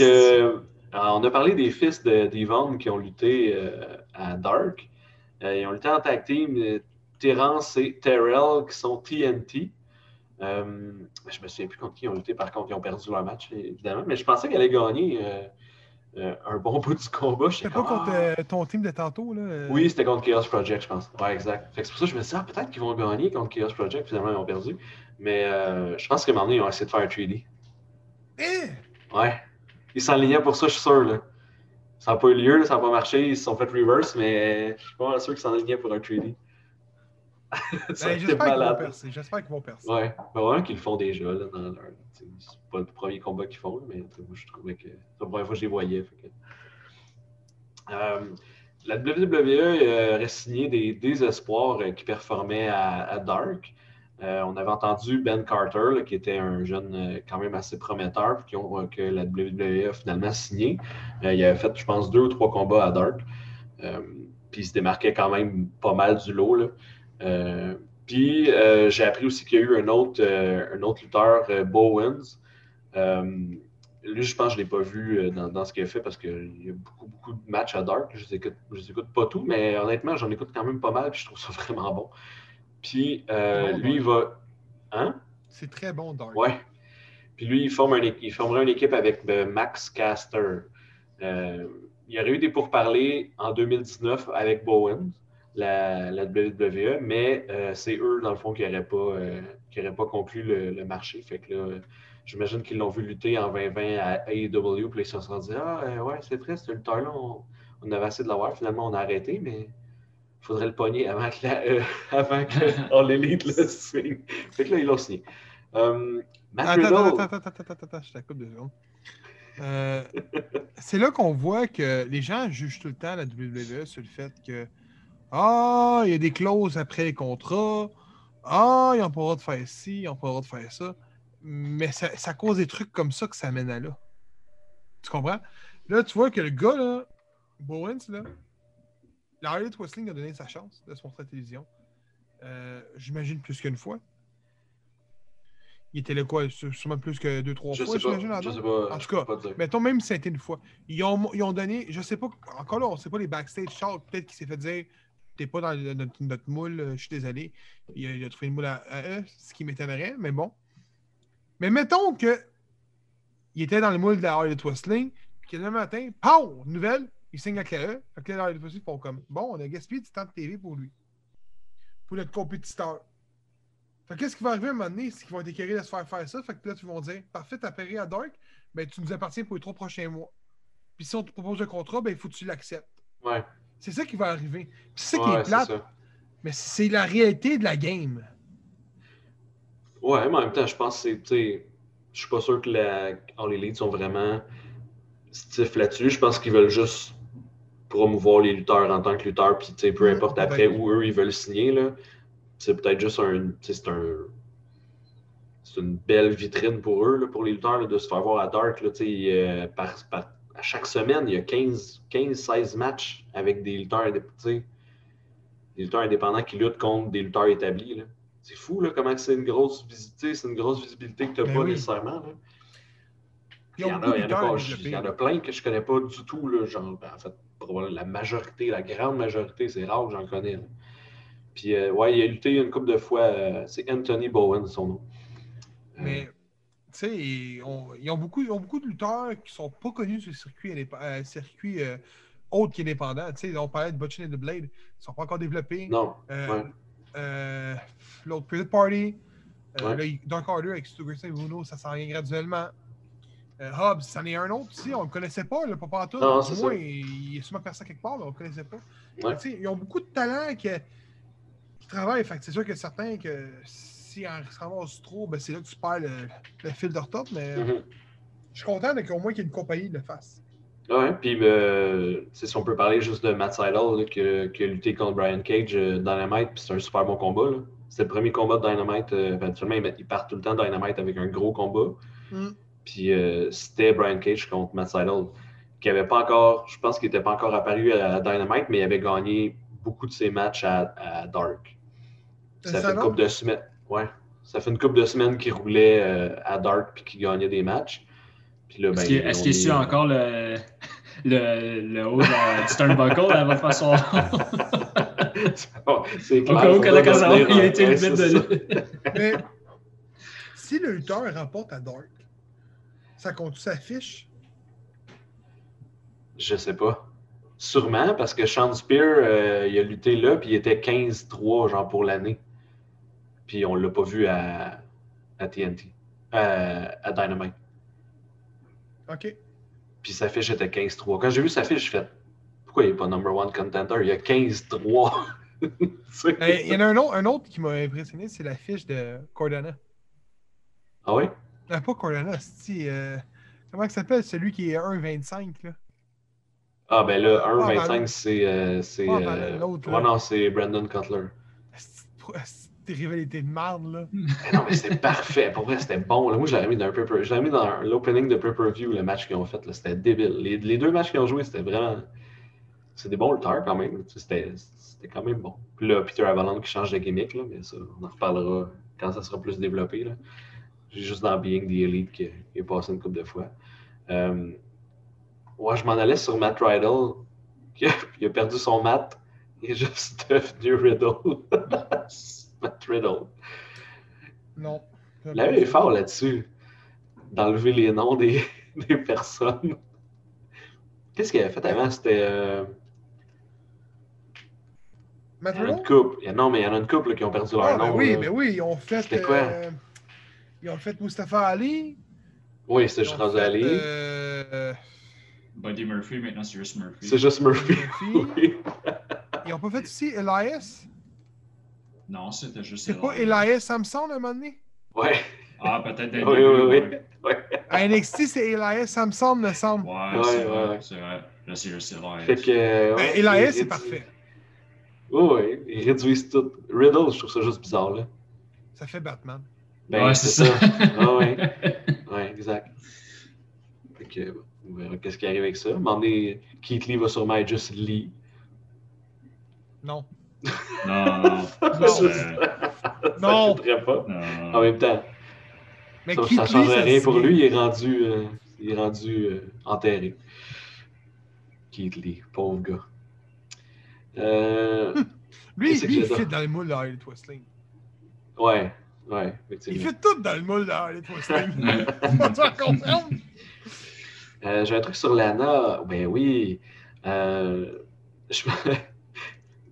Euh, on a parlé des fils de- d'Yvonne qui ont lutté euh, à Dark. Euh, ils ont lutté en tag team. Terence et Terrell qui sont TNT. Je me souviens plus contre qui ils ont lutté. Par contre, ils ont perdu leur match, évidemment. Mais je pensais qu'elle allait gagner. Euh, un bon bout du combat. C'était pas contre ah. euh, ton team de tantôt, là? euh, Oui, c'était contre Chaos Project, je pense. Ouais, exact. Fait que c'est pour ça que je me dis, ah, peut-être qu'ils vont gagner contre Chaos Project, finalement, ils ont perdu. Mais je pense moment donné, ils ont essayé de faire un 3D. Eh! Ouais. Ils s'enlignaient pour ça, je suis sûr. Là. Ça n'a pas eu lieu, là, ça n'a pas marché, ils se sont fait reverse, mais je suis pas sûr qu'ils s'enlignaient pour un 3D. Ben, J'espère qu'ils vont percer. J'espère qu'ils vont percer. Ouais, ben vraiment qu'ils le font déjà là, dans leur. C'est pas le premier combat qu'ils font, mais moi je trouvais que c'est la première fois que je les voyais. fait que- Euh, la WWE euh, aurait signé des désespoirs euh, qui performaient à, à Dark. Euh, on avait entendu Ben Carter, là, qui était un jeune euh, quand même assez prometteur, puis qui ont, euh, que la WWE a finalement signé. Euh, il avait fait, je pense, deux ou trois combats à Dark. Euh, puis il se démarquait quand même pas mal du lot. Là. Euh, puis euh, j'ai appris aussi qu'il y a eu un autre, euh, un autre lutteur, Bowens. Lui, je pense que je ne l'ai pas vu dans, dans ce qu'il a fait parce qu'il y a beaucoup, beaucoup de matchs à Dark. Je ne écoute, je les écoute pas tout, mais honnêtement, j'en écoute quand même pas mal puis je trouve ça vraiment bon. Puis euh, Bon, lui, il va. Hein? C'est très bon, Dark. Ouais. Puis lui, il, forme un il formerait une équipe avec euh, Max Caster. Euh, il y aurait eu des pourparlers en 2019 avec Bowen, la, la WWE, mais euh, c'est eux, dans le fond, qui n'auraient pas, euh, qui pas conclu le, le marché. Fait que là, j'imagine qu'ils l'ont vu lutter en 2020 à AEW, puis ils se sont dit Ah, euh, ouais, c'est vrai, ce lutteur-là, on, on avait assez de l'avoir. Finalement, on a arrêté, mais il faudrait le pogner avant que, la, avant que All Elite le signe. Fait que là, ils l'ont signé. Attends, attends, attends, attends, attends, attends, je te coupe deux secondes. Euh, c'est là qu'on voit que les gens jugent tout le temps la WWE sur le fait que Ah, il y a des clauses après les contrats. Ah, ils n'ont pas le droit de faire ci, ils n'ont pas le droit de faire ça. Mais ça, ça cause des trucs comme ça que ça mène à là. Tu comprends? Là, tu vois que le gars, là, Bowens, là, la Harley Wrestling a donné sa chance de se montrer à la télévision. Euh, J'imagine plus qu'une fois. Il était là quoi? Sûrement plus que deux, trois Je fois, j'imagine. Je là-dedans? sais pas. En tout cas, pas. Mettons même si c'était une fois. Ils ont, ils ont donné, je sais pas, encore là, on sait pas les backstage talk. Peut-être qu'il s'est fait dire T'es pas dans notre, moule, euh, je suis désolé. Il a, trouvé une moule à, eux, ce qui m'étonnerait, mais bon. Mais mettons que il était dans le moule de la Harley Wrestling, puis que le matin, pow, nouvelle, il signe avec la E. Là, la Harley Wrestling font comme Bon, on a gaspillé du temps de TV pour lui. Pour notre compétiteur. Fait que qu'est-ce qui va arriver à un moment donné? C'est qu'ils vont être écœurés de se faire faire ça. Fait que là, tu vont dire Parfait, t'as payé à Dark, ben tu nous appartiens pour les trois prochains mois. Puis si on te propose un contrat, ben il faut que tu l'acceptes. Ouais, C'est ça qui va arriver. C'est ça qui ouais, est plate, mais c'est la réalité de la game. Ouais, mais en même temps, je pense que c'est. Je suis pas sûr que la... All Elite sont vraiment stiff là-dessus. Je pense qu'ils veulent juste promouvoir les lutteurs en tant que lutteurs, puis peu importe après où eux ils veulent signer. C'est peut-être juste un. C'est un. C'est une belle vitrine pour eux, là, pour les lutteurs, là, de se faire voir à Dark. Là, euh, par, par- chaque semaine, il y a 15-16 matchs avec des lutteurs, des lutteurs indépendants qui luttent contre des lutteurs établis. là. C'est fou là, comment c'est une grosse visibilité, c'est une grosse visibilité que tu n'as Ben pas oui. nécessairement. là. Il y, en a, de il, y en a lutteurs pas- à il y développer. en a plein que je connais pas du tout. Là, genre, ben, en fait, probablement la majorité, la grande majorité, c'est rare que j'en connais. là. Puis, euh, ouais, il a lutté une couple de fois. euh, c'est Anthony Bowen, son nom. Euh, Mais, ils ont, ils ont beaucoup, ils ont beaucoup de lutteurs qui sont pas connus sur le circuit, euh, circuit euh, autre qu'indépendant. Tu sais, on parlait de Butch and the Blade. Ils sont pas encore développés. non, Euh, ouais. euh, L'autre Private Party. Euh, Ouais. là, Dark Order avec Stu Grayson et Bruno, ça s'en vient graduellement. Hobbs, c'en est un autre aussi, on le connaissait pas, le papa tout. Non, c'est moins, ça. il, est sûrement percé quelque part, mais on le connaissait pas. Ouais. Tu sais, Ils ont beaucoup de talents qui, qui travaillent. Fait c'est sûr que certains que si on se ramasse trop, ben c'est là que tu perds le, le fil de retard. Mais Mhm. je suis content qu'au moins qu'il y ait une compagnie le fasse. Ouais, puis euh, si on peut parler juste de Matt Seidel qui, a- qui a lutté contre Brian Cage euh, Dynamite, puis c'est un super bon combat. C'était le premier combat de Dynamite. euh, ils, ils partent tout le temps Dynamite avec un gros combat. Mm. Puis euh, c'était Brian Cage contre Matt Seidel, qui avait pas encore, je pense qu'il n'était pas encore apparu à Dynamite, mais il avait gagné beaucoup de ses matchs à, à Dark. Ça fait une couple de semaines. Ouais. Ça fait une couple de semaines qu'il roulait euh, à Dark puis qu'il gagnait des matchs. Puis là, ben, Est-ce qu'il est-ce mis- suit encore le, le, le haut de Sternbuckle à votre façon? c'est Au clair. cas où faut que pas la Casawa, retenir il a en- été ouais, le c'est de Mais si le lutteur rapporte à Dark, ça compte sa fiche? Je sais pas. Sûrement, parce que Sean Spear, euh, il a lutté là, puis il était 15-3, genre, pour l'année. Puis on l'a pas vu à, à TNT, euh, à Dynamite. OK. Puis sa fiche était 15-3. Quand j'ai vu sa fiche, je fais pourquoi il n'est pas number one contender? Il y a 15-3. Tu sais? Euh, Il y en a un autre, un autre qui m'a impressionné, c'est la fiche de Cordana. Ah oui? Euh, pas Cordana, c'est. Euh, comment il s'appelle? Celui qui est 1,25 là? Ah ben là, Ah, 1,25 ben, c'est. euh, c'est Ah, ben, euh, ouais, non, c'est Brandon Cutler. Des rivalités de merde là. Mais non, mais c'est parfait. Pour vrai, c'était bon. là. Moi, je l'avais mis dans je l'avais mis dans l'opening de pay-per-view, le match qu'ils ont fait. là. C'était débile. Les, les deux matchs qu'ils ont joués, c'était vraiment. C'est des bons lutteurs quand même. C'était c'était quand même bon. Puis là, Peter Avalon qui change de gimmick, là, mais ça, on en reparlera quand ça sera plus développé. Là. J'ai juste dans Being the Elite qui, qui est passé une couple de fois. Euh, ouais, je m'en allais sur Matt Riddle. qui a, il a perdu son mat. Il est juste devenu Riddle. Matt Riddle. Non. La est fort là-dessus. D'enlever les noms des, des personnes. Qu'est-ce qu'il avait fait avant? C'était. euh, Matt il y en a Riddle? une couple. Non, mais il y en a une couple là, qui ont perdu leur Ah, ben nom. oui, là. ben oui, ils ont fait. C'était quoi? euh, ils ont fait Mustafa Ali. Oui, ils juste rendu Ali. euh, Buddy Murphy, maintenant c'est juste Murphy. C'est juste Murphy. Murphy. Oui. Ils ont pas fait aussi Elias? Non, c'était juste. C'est pas Elias Samson à un moment donné? Ouais. Ah, peut-être Oui, oui, oui. ouais. À NXT, c'est Elias Samson, me semble. Ouais, Ouais, c'est ouais, vrai. C'est vrai. Là, c'est juste Elias. Fait que. euh, Ben, Elias, c'est parfait. Oui, oui. Ils réduisent tout. Riddle, je trouve ça juste bizarre, là. Ça fait Batman. Ben, ouais, c'est ça. Ah ouais. Ouais, exact. Fait que, bon, on verra qu'est-ce qui arrive avec ça. À un moment donné, Keith Lee va sûrement être juste Lee. Non. Non, non. Ça, Non. m'étonnerait pas. non. En même temps, Mais ça, ça Lee, changerait ça rien pour lui. Il est rendu, euh, il est rendu euh, enterré. Keith Lee, pauvre gars. Euh, Lui, lui il fit dans le moule de Harley Twistling. ouais, ouais, Il fit tout dans le moule de Harley Twistling. tu vas comprendre? Euh, J'ai un truc sur Lana. Ben oui. Euh, je, me...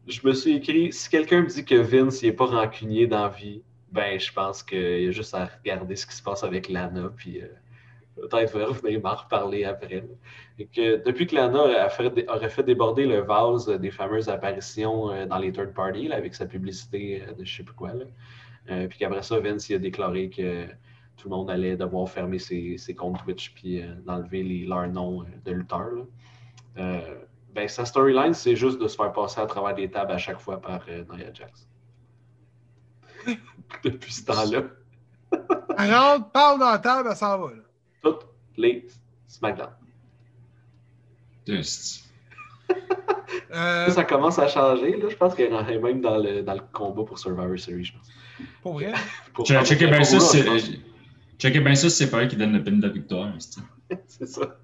je me suis écrit si quelqu'un me dit que Vince n'est pas rancunier dans vie, ben je pense qu'il y a juste à regarder ce qui se passe avec Lana. Puis euh, peut-être revenir m'en reparler après. Et que depuis que Lana a fait- aurait fait déborder le vase des fameuses apparitions euh, dans les third parties avec sa publicité euh, de je sais plus quoi. Puis qu'après ça, Vince il a déclaré que tout le monde allait devoir fermer ses, comptes Twitch puis euh, d'enlever leurs noms de lutteurs. Ben, sa storyline, c'est juste de se faire passer à travers des tables à chaque fois par euh, Nia Jax. Depuis ce temps-là, Elle rentre, parle dans la table, elle s'en va. Là. toutes les SmackDown. Juste. Euh, Ça, ça commence à changer. Là. Je pense qu'elle est même dans le, dans le combat pour Survivor Series, je pense. pour vrai? Pour- Che- Checkez pour bien ça, c'est. pas elle qui donne le pin de victoire. C'est ça.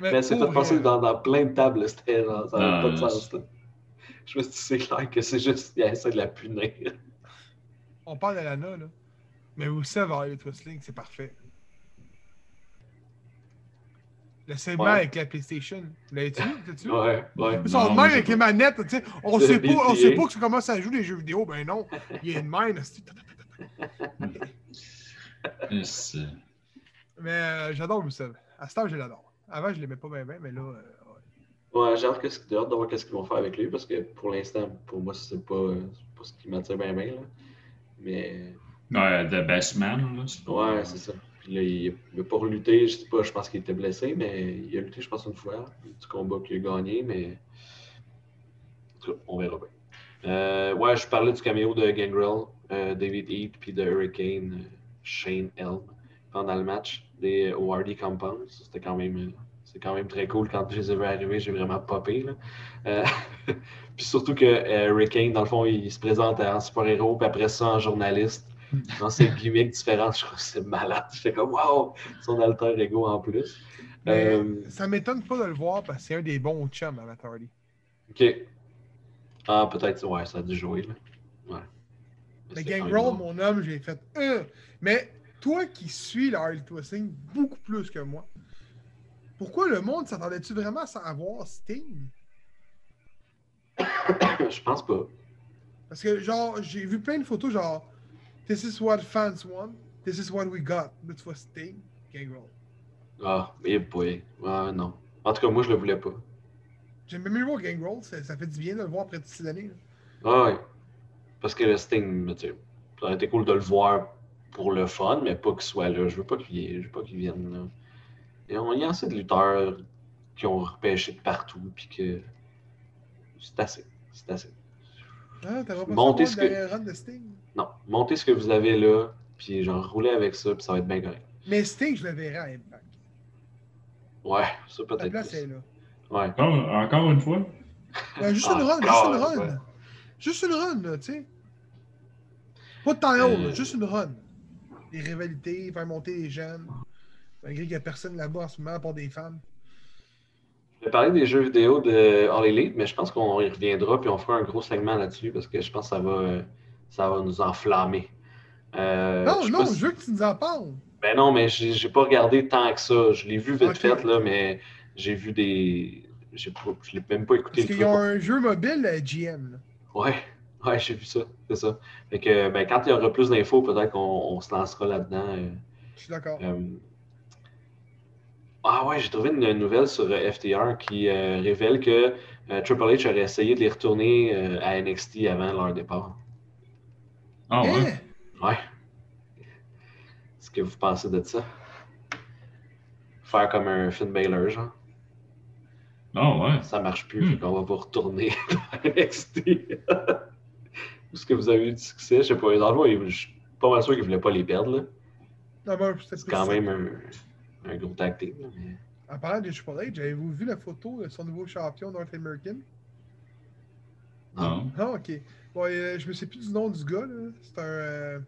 Mais Mais c'est pour fait passer dans, dans plein de tables. C'était genre, ça n'a Ah, pas de sens. là. Je me suis dit, c'est clair que c'est juste, il essaie de la punir. On parle de Lana, là. Mais aussi avec Harley Twistling, c'est parfait. Le segment Ouais. avec la PlayStation. L'as-tu? L'as-tu? Ouais, ouais. Ils sont de même avec les manettes, tu sais. On sait pas, on sait pas que ça commence à jouer des jeux vidéo. Ben non. Il y a une euh, Mais euh, j'adore Rusev. À ce temps, je l'adore. Avant, je l'aimais pas bien, bien, mais là, euh, ouais. Ouais, j'ai hâte, qu'est-ce- j'ai hâte de voir qu'est-ce qu'ils vont faire avec lui parce que pour l'instant, pour moi, c'est pas, c'est pas ce qui m'attire bien, bien. Là. Mais Ouais, The Best Man, là. pas- ouais, c'est ça. Puis là, il n'a pas relutté, je sais pas, je pense qu'il était blessé, mais il a lutté, je pense, une fois. Du combat qu'il a gagné, mais. En tout cas, on verra bien. Euh, ouais, je parlais du caméo de Gangrel, euh, David Heath, puis de Hurricane, euh, Shane Elm pendant le match des ORD Compounds. C'était quand même. C'est quand même très cool quand je les ai vus arriver, j'ai vraiment popé. Là. Euh, puis surtout que euh, Hurricane, dans le fond, il se présente en super-héros, puis après ça en journaliste, dans ses gimmicks différentes. Je trouve que c'est malade. J'étais comme, waouh, son alter ego en plus. Euh, ça m'étonne pas de le voir parce que c'est un des bons chums à Matt Hardy. ok. Ah, peut-être, ouais, ça a dû jouer. Là. Ouais. Mais Gangrel, mon homme, j'ai fait euh. Mais toi qui suis le Harley Twisting beaucoup plus que moi, Pourquoi le monde s'attendait-tu vraiment à savoir Sting? je pense pas. Parce que, genre, j'ai vu plein de photos, genre, This is what fans want, this is what we got. Là, tu vois Sting, Gangrel. Ah, eh boy. Ouais, non. En tout cas, moi, je le voulais pas. J'aime bien mieux voir Gangrel, ça, ça fait du bien de le voir après toutes ces années. là. Ah ouais. Parce que le Sting, tu sais, ça aurait été cool de le voir pour le fun, mais pas qu'il soit là. Je veux pas qu'il je veux pas qu'il vienne là. Et on, il y a assez de lutteurs qui ont repêché de partout, puis que c'est assez. C'est assez. Ah, Montez ce que- run de Sting? Non, montez ce que vous avez là, puis genre roulez avec ça, puis ça va être bien correct. Mais Sting, je le verrai à Impact. Ouais, ça peut-être. là. Ouais. Encore, encore une fois? Euh, juste une run, juste une run. ouais. Juste une run, là, tu sais. Pas de là, Euh. juste une run. Des rivalités, faire monter les jeunes. Malgré qu'il n'y a personne là-bas en ce moment, part des femmes. Je vais parler des jeux vidéo de All Elite, mais je pense qu'on y reviendra, puis on fera un gros segment là-dessus, parce que je pense que ça va, ça va nous enflammer. Euh, non, je non, je veux que tu nous en parles. Ben non, mais j'ai pas regardé tant que ça. Je l'ai vu vite fait, là, mais j'ai vu des. j'ai pas- Je l'ai même pas écouté. Parce qu'ils ont un jeu mobile euh, GM. là. Ouais, ouais, j'ai vu ça. C'est ça. Fait que, ben, quand il y aura plus d'infos, peut-être qu'on on se lancera là-dedans. euh, Je suis d'accord. euh. Ah ouais, j'ai trouvé une nouvelle sur euh, FTR qui euh, révèle que euh, Triple H aurait essayé de les retourner euh, à NXT avant leur départ. Ah ouais? Hein? Ouais. Est-ce que vous pensez de ça? Faire comme un Finn Balor, genre. Ah ouais. Ça marche plus, Hmm. fait qu'on va vous retourner dans NXT. Est-ce que vous avez eu du succès? Je sais pas. Dans le fond, il- je suis pas mal sûr qu'ils voulaient pas les perdre. là. Non, ben, C'est quand même un, un gros mais- En parlant de Triple H, avez-vous vu la photo de son nouveau champion North American? Non. Ah, ok. Bon, euh, je me sais plus du nom du gars, là. C'est un, euh,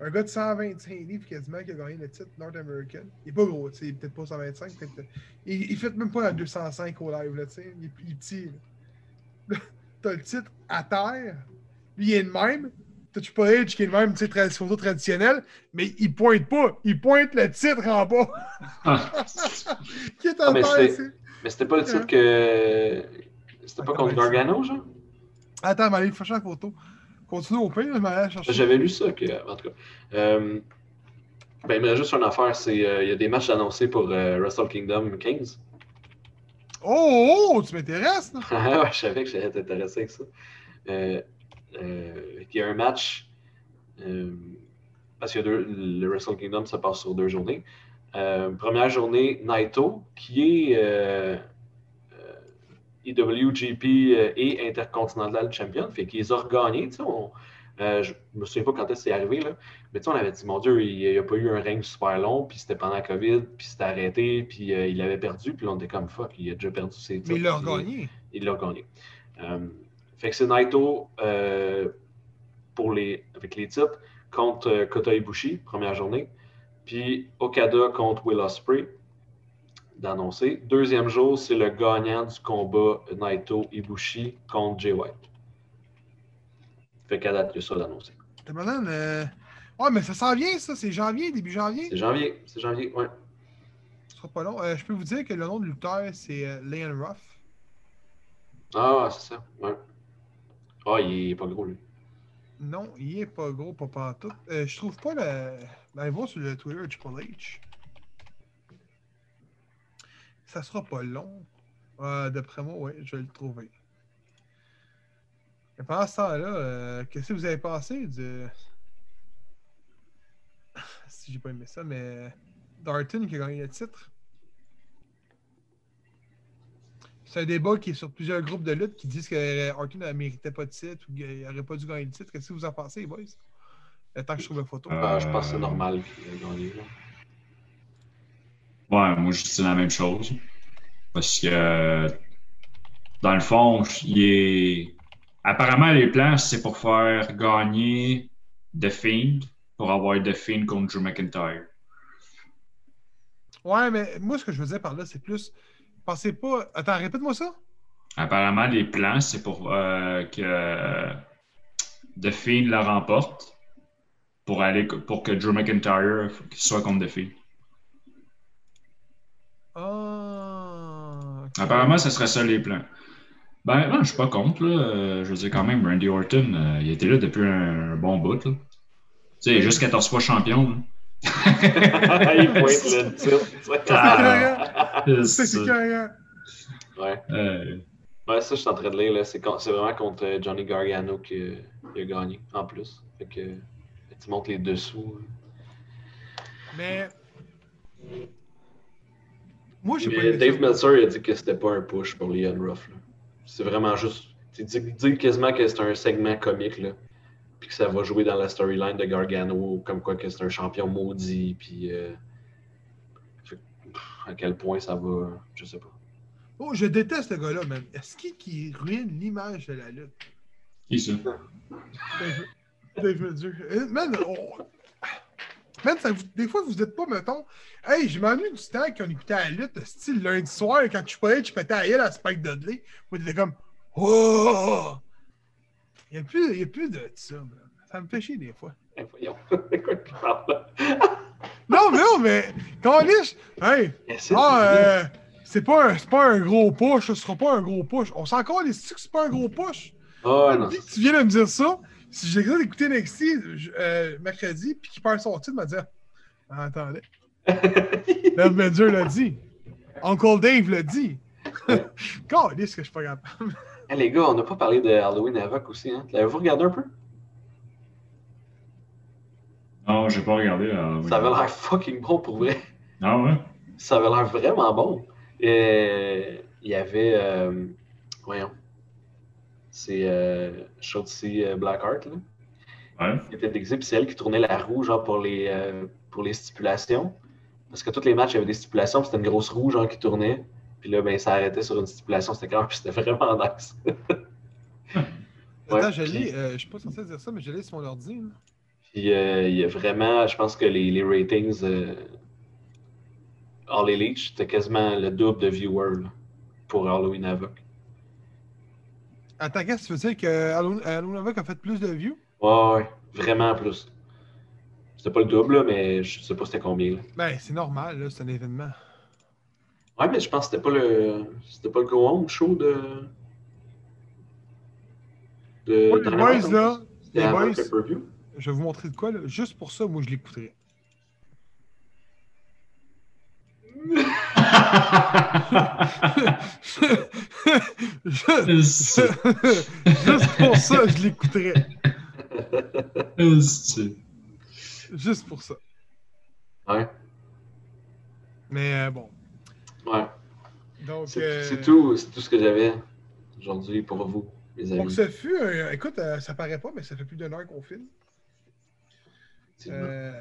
un gars de 125 livres quasiment qui a gagné le titre North American. Il est pas gros, tu sais, il est peut-être pas 125, peut-être. euh, Il, il fait même pas la 205 au live, là, tu sais. Il, est- il est petit. T'as le titre à terre? Lui, il est de même. T'as Triple H qui est de même, tu sais, photo traditionnelle, mais il pointe pas. Il pointe le titre en bas. qui est à Ah, mais c'était pas le titre que. C'était pas contre Gargano, genre? Attends, mais allez chercher la photo. Continue au pire, je vais aller chercher. J'avais lu ça, que, en tout cas. Euh, ben, il me reste juste une affaire, c'est euh, il y a des matchs annoncés pour euh, Wrestle Kingdom 15. Oh, oh, tu m'intéresses, ouais, je savais que j'allais t'intéresser avec ça. Euh, il y a un match, euh, parce que deux- le Wrestle Kingdom se passe sur deux journées. Euh, première journée, Naito, qui est IWGP euh, et Intercontinental Champion, fait qu'ils ont regagné. on- je me souviens pas quand c'est arrivé, là. mais on avait dit, mon Dieu, il n'y a pas eu un règne super long, puis c'était pendant la COVID, puis c'était arrêté, puis il avait perdu, puis on était comme fuck, il a déjà perdu ses titres. Mais il l'a regagné. il l'a gagné. Fait que c'est Naito euh, pour les, avec les titres contre euh, Kota Ibushi, première journée. Puis Okada contre Will Ospreay, d'annoncer. Deuxième jour, c'est le gagnant du combat Naito Ibushi contre Jay White. Fait qu'à date, il y a ça d'annoncer. Euh... Ouais, mais ça s'en vient, ça. C'est janvier, début janvier. C'est janvier, c'est janvier, ouais. Ce sera pas long. Euh, je peux vous dire que le nom de lutteur, c'est Leon Ruff. Ah, c'est ça, ouais. Ah, il est pas gros, lui. Non, il est pas gros, pas pantoute. Euh, je trouve pas le. Ben, voir sur le Twitter Triple H. Ça sera pas long. Euh, D'après moi, oui, je vais le trouver. Et pendant ce temps-là, euh, qu'est-ce que vous avez pensé de. si j'ai pas aimé ça, mais. Darton qui a gagné le titre? C'est un débat qui est sur plusieurs groupes de lutte qui disent que Orton ne méritait pas de titre ou qu'il n'aurait pas dû gagner le titre. Qu'est-ce que vous en pensez, boys? Le temps que je trouve la photo. Euh, Ah, je pense que c'est normal qu'il ait gagné. Ouais, moi je dis la même chose. Parce que dans le fond, il est. Apparemment, les plans, c'est pour faire gagner The Fiend pour avoir The Fiend contre Drew McIntyre. Ouais, mais moi, ce que je veux dire par là, c'est plus. Pensez pas. Attends, répète-moi ça. Apparemment, les plans, c'est pour euh, que The Fiend la remporte pour aller pour que Drew McIntyre soit contre The Fiend. Ah. Apparemment, ce serait ça les plans. Ben, non, je suis pas contre. Là. Euh, Je veux dire, quand même, Randy Orton, euh, il était là depuis un, bon bout. Tu sais, juste 14 fois champion. là. il pointe le titre. Ah, C'est c'est c'est ça. carré. Ouais. Euh, Ouais, ça, je suis en train de lire. C'est vraiment contre euh, Johnny Gargano qui qui a gagné, en plus. Fait que tu montres les dessous. Mais. Moi, j'ai pas Dave. Meltzer il a dit que c'était pas un push pour Leon Ruff. C'est vraiment juste. Il dit, il dit quasiment que c'est un segment comique, là. Puis que ça va jouer dans la storyline de Gargano, comme quoi que c'est un champion maudit, puis. euh, à quel point ça va. Je sais pas. Oh, je déteste ce gars-là, man. Est-ce qu'il qui ruine l'image de la lutte? qui ça? Dave. Euh, Man, on- Man, ça vous- des fois, vous êtes pas, mettons, hey, je m'ennuie du temps qu'on écoutait la lutte, style lundi soir, quand je parlais, je pétais à la gueule à Spike Dudley. Moi, t'étais comme, oh! Il n'y a, plus- y a plus de ça, man. Ça me fait chier des fois. Eh, voyons. Tu parles? Non, mais non, mais, quand hey, Essaie ah, euh, c'est pas, un- c'est pas un gros push, ce sera pas un gros push. On s'en encore les sticks, c'est pas un gros push? Ah, ouais, non. Dès que tu viens de me dire ça, si j'ai d'écouter NXT euh, mercredi, puis qu'il perd son titre, me dire ah, Attendez, Dave Meltzer l'a dit. Uncle Dave l'a dit. Quand est-ce que je suis pas capable? Les gars, on n'a pas parlé de Halloween Havoc aussi, hein? L'avez-vous regardé un peu? Non, j'ai pas regardé. oui. Ça avait l'air fucking bon pour vrai. Ah ouais? Ça avait l'air vraiment bon. Et il y avait. euh, voyons. C'est euh, Shotzi euh, Blackheart, là. Ouais. Qui était c'est elle qui tournait la roue, genre, pour les, euh, pour les stipulations. Parce que tous les matchs, il y avait des stipulations, puis c'était une grosse roue, genre, qui tournait. Puis là, ben, ça arrêtait sur une stipulation. C'était quand puis c'était vraiment nice. Ouais, Attends, je puis- euh, je suis pas censé dire ça, mais je l'ai sur mon ordi. là. Puis euh, il y a vraiment, je pense que les, les ratings euh, All Elite, c'était quasiment le double de viewers là, pour Halloween Havoc. Attends, qu'est-ce que tu veux dire que Halloween Havoc a fait plus de views? Ouais, ouais, vraiment plus. C'était pas le double, là, mais je sais pas c'était combien. Là. Ben, c'est normal, là, c'est un événement. Ouais, mais je pense que c'était pas le. C'était pas le Go Home show de. de Ouais, les boys, là, les boys, pay-per-view. je vais vous montrer de quoi, là. Juste pour ça, moi, je l'écouterais. Juste juste pour ça, je l'écouterais. Juste pour ça. Ouais, Mais euh, bon. Ouais. Donc, C'est euh, c'est tout, c'est tout ce que j'avais aujourd'hui pour vous, les amis. Donc, ça fut. un- écoute, euh, ça paraît pas, mais ça fait plus d'une heure qu'on filme. C'est Euh,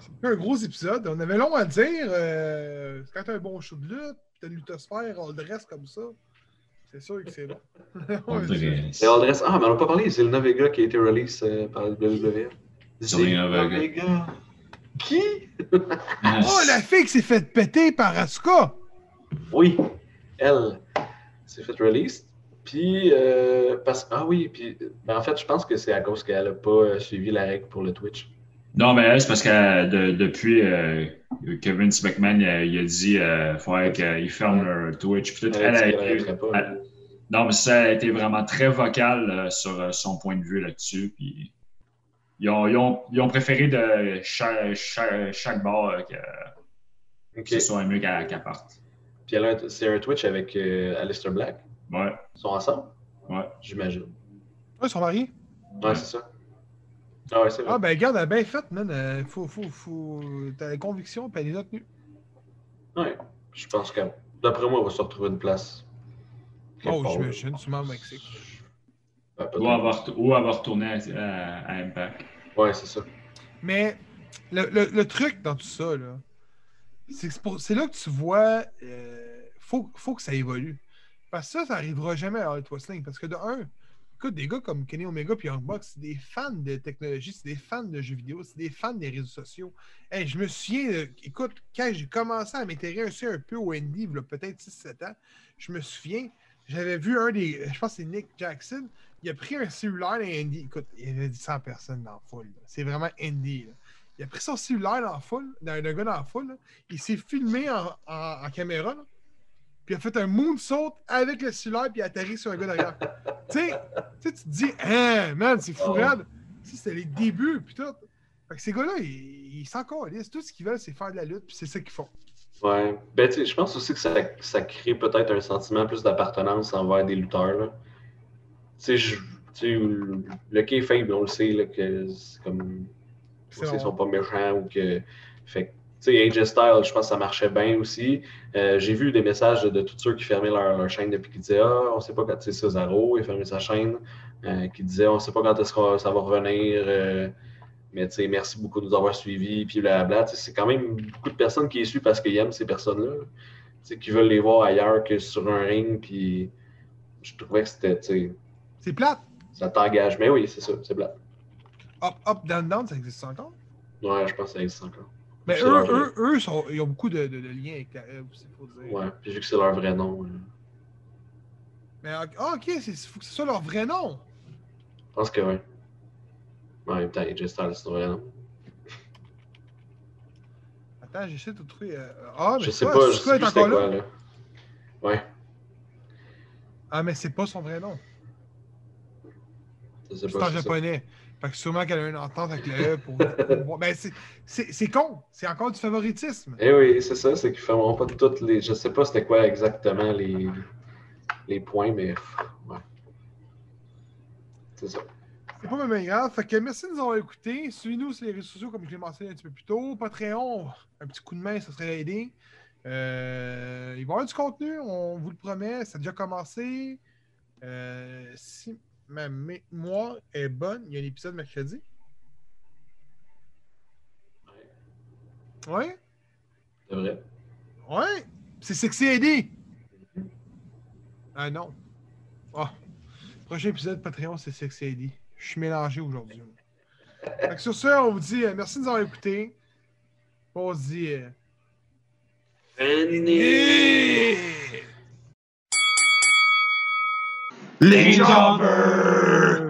c'est un gros épisode. On avait long à dire. euh, quand t'as un bon show de lutte, puis t'as une luthosphère, on le dresse comme ça. C'est sûr que c'est bon. On. Et on dresse- Ah, mais on n'a pas parlé, c'est le Vega qui a été release euh, par le WWE. Zelina Vega. Qui? Ah, Oh, la fille qui s'est fait péter par Asuka! Oui, elle s'est fait release. Puis, euh, parce... ah oui, puis ben, en fait, je pense que c'est à cause qu'elle n'a pas euh, suivi la règle pour le Twitch. Non, mais elle, c'est parce que de- depuis euh, Kevin McMahon, il a, il a dit euh, faudrait qu'il ferme leur Twitch. Puis tout, Elle elle pas. non, mais ça a été vraiment très vocal euh, sur euh, son point de vue là-dessus. Puis ils ont, ils ont, ils ont préféré de chaque, chaque, chaque bar euh, que Ok. ce soit mieux qu'elle qu'elle parte. Puis elle a un- c'est un Twitch avec euh, Aleister Black? Ouais, Ils sont ensemble, ouais. j'imagine. Ouais, ils sont mariés? Ouais, c'est ça. Ah ouais, c'est vrai. Ah, ben, regarde, elle a bien fait, man. Euh, faut, faut, faut... T'as la conviction, puis elle les a tenues. Ouais. Je pense que, d'après moi, on va se retrouver une place. Oh, j'imagine, sûrement au Mexique. Ben. Ou avoir, ou avoir retourné à, à- à Impact. Ouais, c'est ça. Mais le, le- le truc dans tout ça, là, c'est que c'est pour- c'est là que tu vois, euh, faut, faut que ça évolue. Parce que ça, ça arrivera jamais à Elite Wrestling. Parce que de un, écoute, des gars comme Kenny Omega et Young Bucks, c'est des fans de technologie, c'est des fans de jeux vidéo, c'est des fans des réseaux sociaux. Hey, je me souviens, euh, écoute, quand j'ai commencé à m'intéresser un peu au indie, il y a peut-être 6-7 ans, je me souviens, j'avais vu un des, je pense que c'est Nick Jackson, il a pris un cellulaire dans Indie. Écoute, il y avait 100 personnes dans la foule. C'est vraiment Indie. là. il a pris son cellulaire dans la foule, d'un gars dans la foule. là. Il s'est filmé en, caméra. là. Puis il a fait un moonsault avec le cellulaire, puis il a atterri sur un gars derrière. tu sais, tu te dis, hein, man, c'est fou raide. Tu sais, C'était les débuts, puis tout. Fait que ces gars-là, ils s'en. Tout ce qu'ils veulent, c'est faire de la lutte, puis c'est ça qu'ils font. Ouais. Ben, je pense aussi que ça, ça crée peut-être un sentiment plus d'appartenance envers des lutteurs. Tu sais, le le kayfabe, on le sait, là, que c'est comme. C'est Ils bon. sont pas méchants ou que. Fait tu sais, AJ Styles, je pense que ça marchait bien aussi. Euh, J'ai vu des messages de, de tous ceux qui fermaient leur, leur chaîne depuis qui disaient Ah, on sait pas quand. Tu sais, Cesaro, il fermé sa chaîne. euh, qui disait On sait pas quand est-ce que ça va revenir. euh, mais tu sais, merci beaucoup de nous avoir suivis. Puis blabla. C'est quand même beaucoup de personnes qui les suivent parce qu'ils aiment ces personnes-là. Tu sais, qui veulent les voir ailleurs que sur un ring. Puis je trouvais que c'était. tu sais, C'est plate. Ça t'engage. Mais oui, c'est ça, c'est plat. Up, up, down, down, ça existe encore? Ouais, je pense que ça existe encore. Mais C'est eux, leur- eux, eux sont- ils ont beaucoup de, de- de liens avec la aussi, faut dire. Ouais, puis vu que c'est leur vrai nom, euh, Mais ah, ok, il faut que ce soit leur vrai nom. je pense que oui. En même temps, AJ Styles, c'est. Attends, j'essaie de trouver. euh, Ah, mais Je sais pas, je sais plus c'était quoi, là? là. Ouais, Ah, mais c'est pas son vrai nom. C'est pas. en japonais. Fait que sûrement qu'elle a une entente avec le E pour. pour voir. Ben, c'est- con. C'est encore du favoritisme. Eh oui, c'est ça, c'est qu'ils fermeront pas toutes les. Je sais pas c'était quoi exactement les, les points, mais. Ouais. C'est ça. C'est pas même grave. Fait que merci de nous avoir écoutés. Suivez-nous sur les réseaux sociaux, comme je l'ai mentionné un petit peu plus tôt. Patreon, un petit coup de main, ça serait aidé. Euh, il va y avoir du contenu, on vous le promet. Ça a déjà commencé. Euh, si ma mémoire est bonne, il y a un épisode mercredi. Ouais? C'est vrai. Ouais? C'est Sexy Eddie! Ah non. Ah. Prochain épisode Patreon, c'est Sexy Eddie. Je suis mélangé aujourd'hui. Sur ce, on vous dit euh, merci de nous avoir écoutés. On se dit. euh, Fini! Les Jobbers!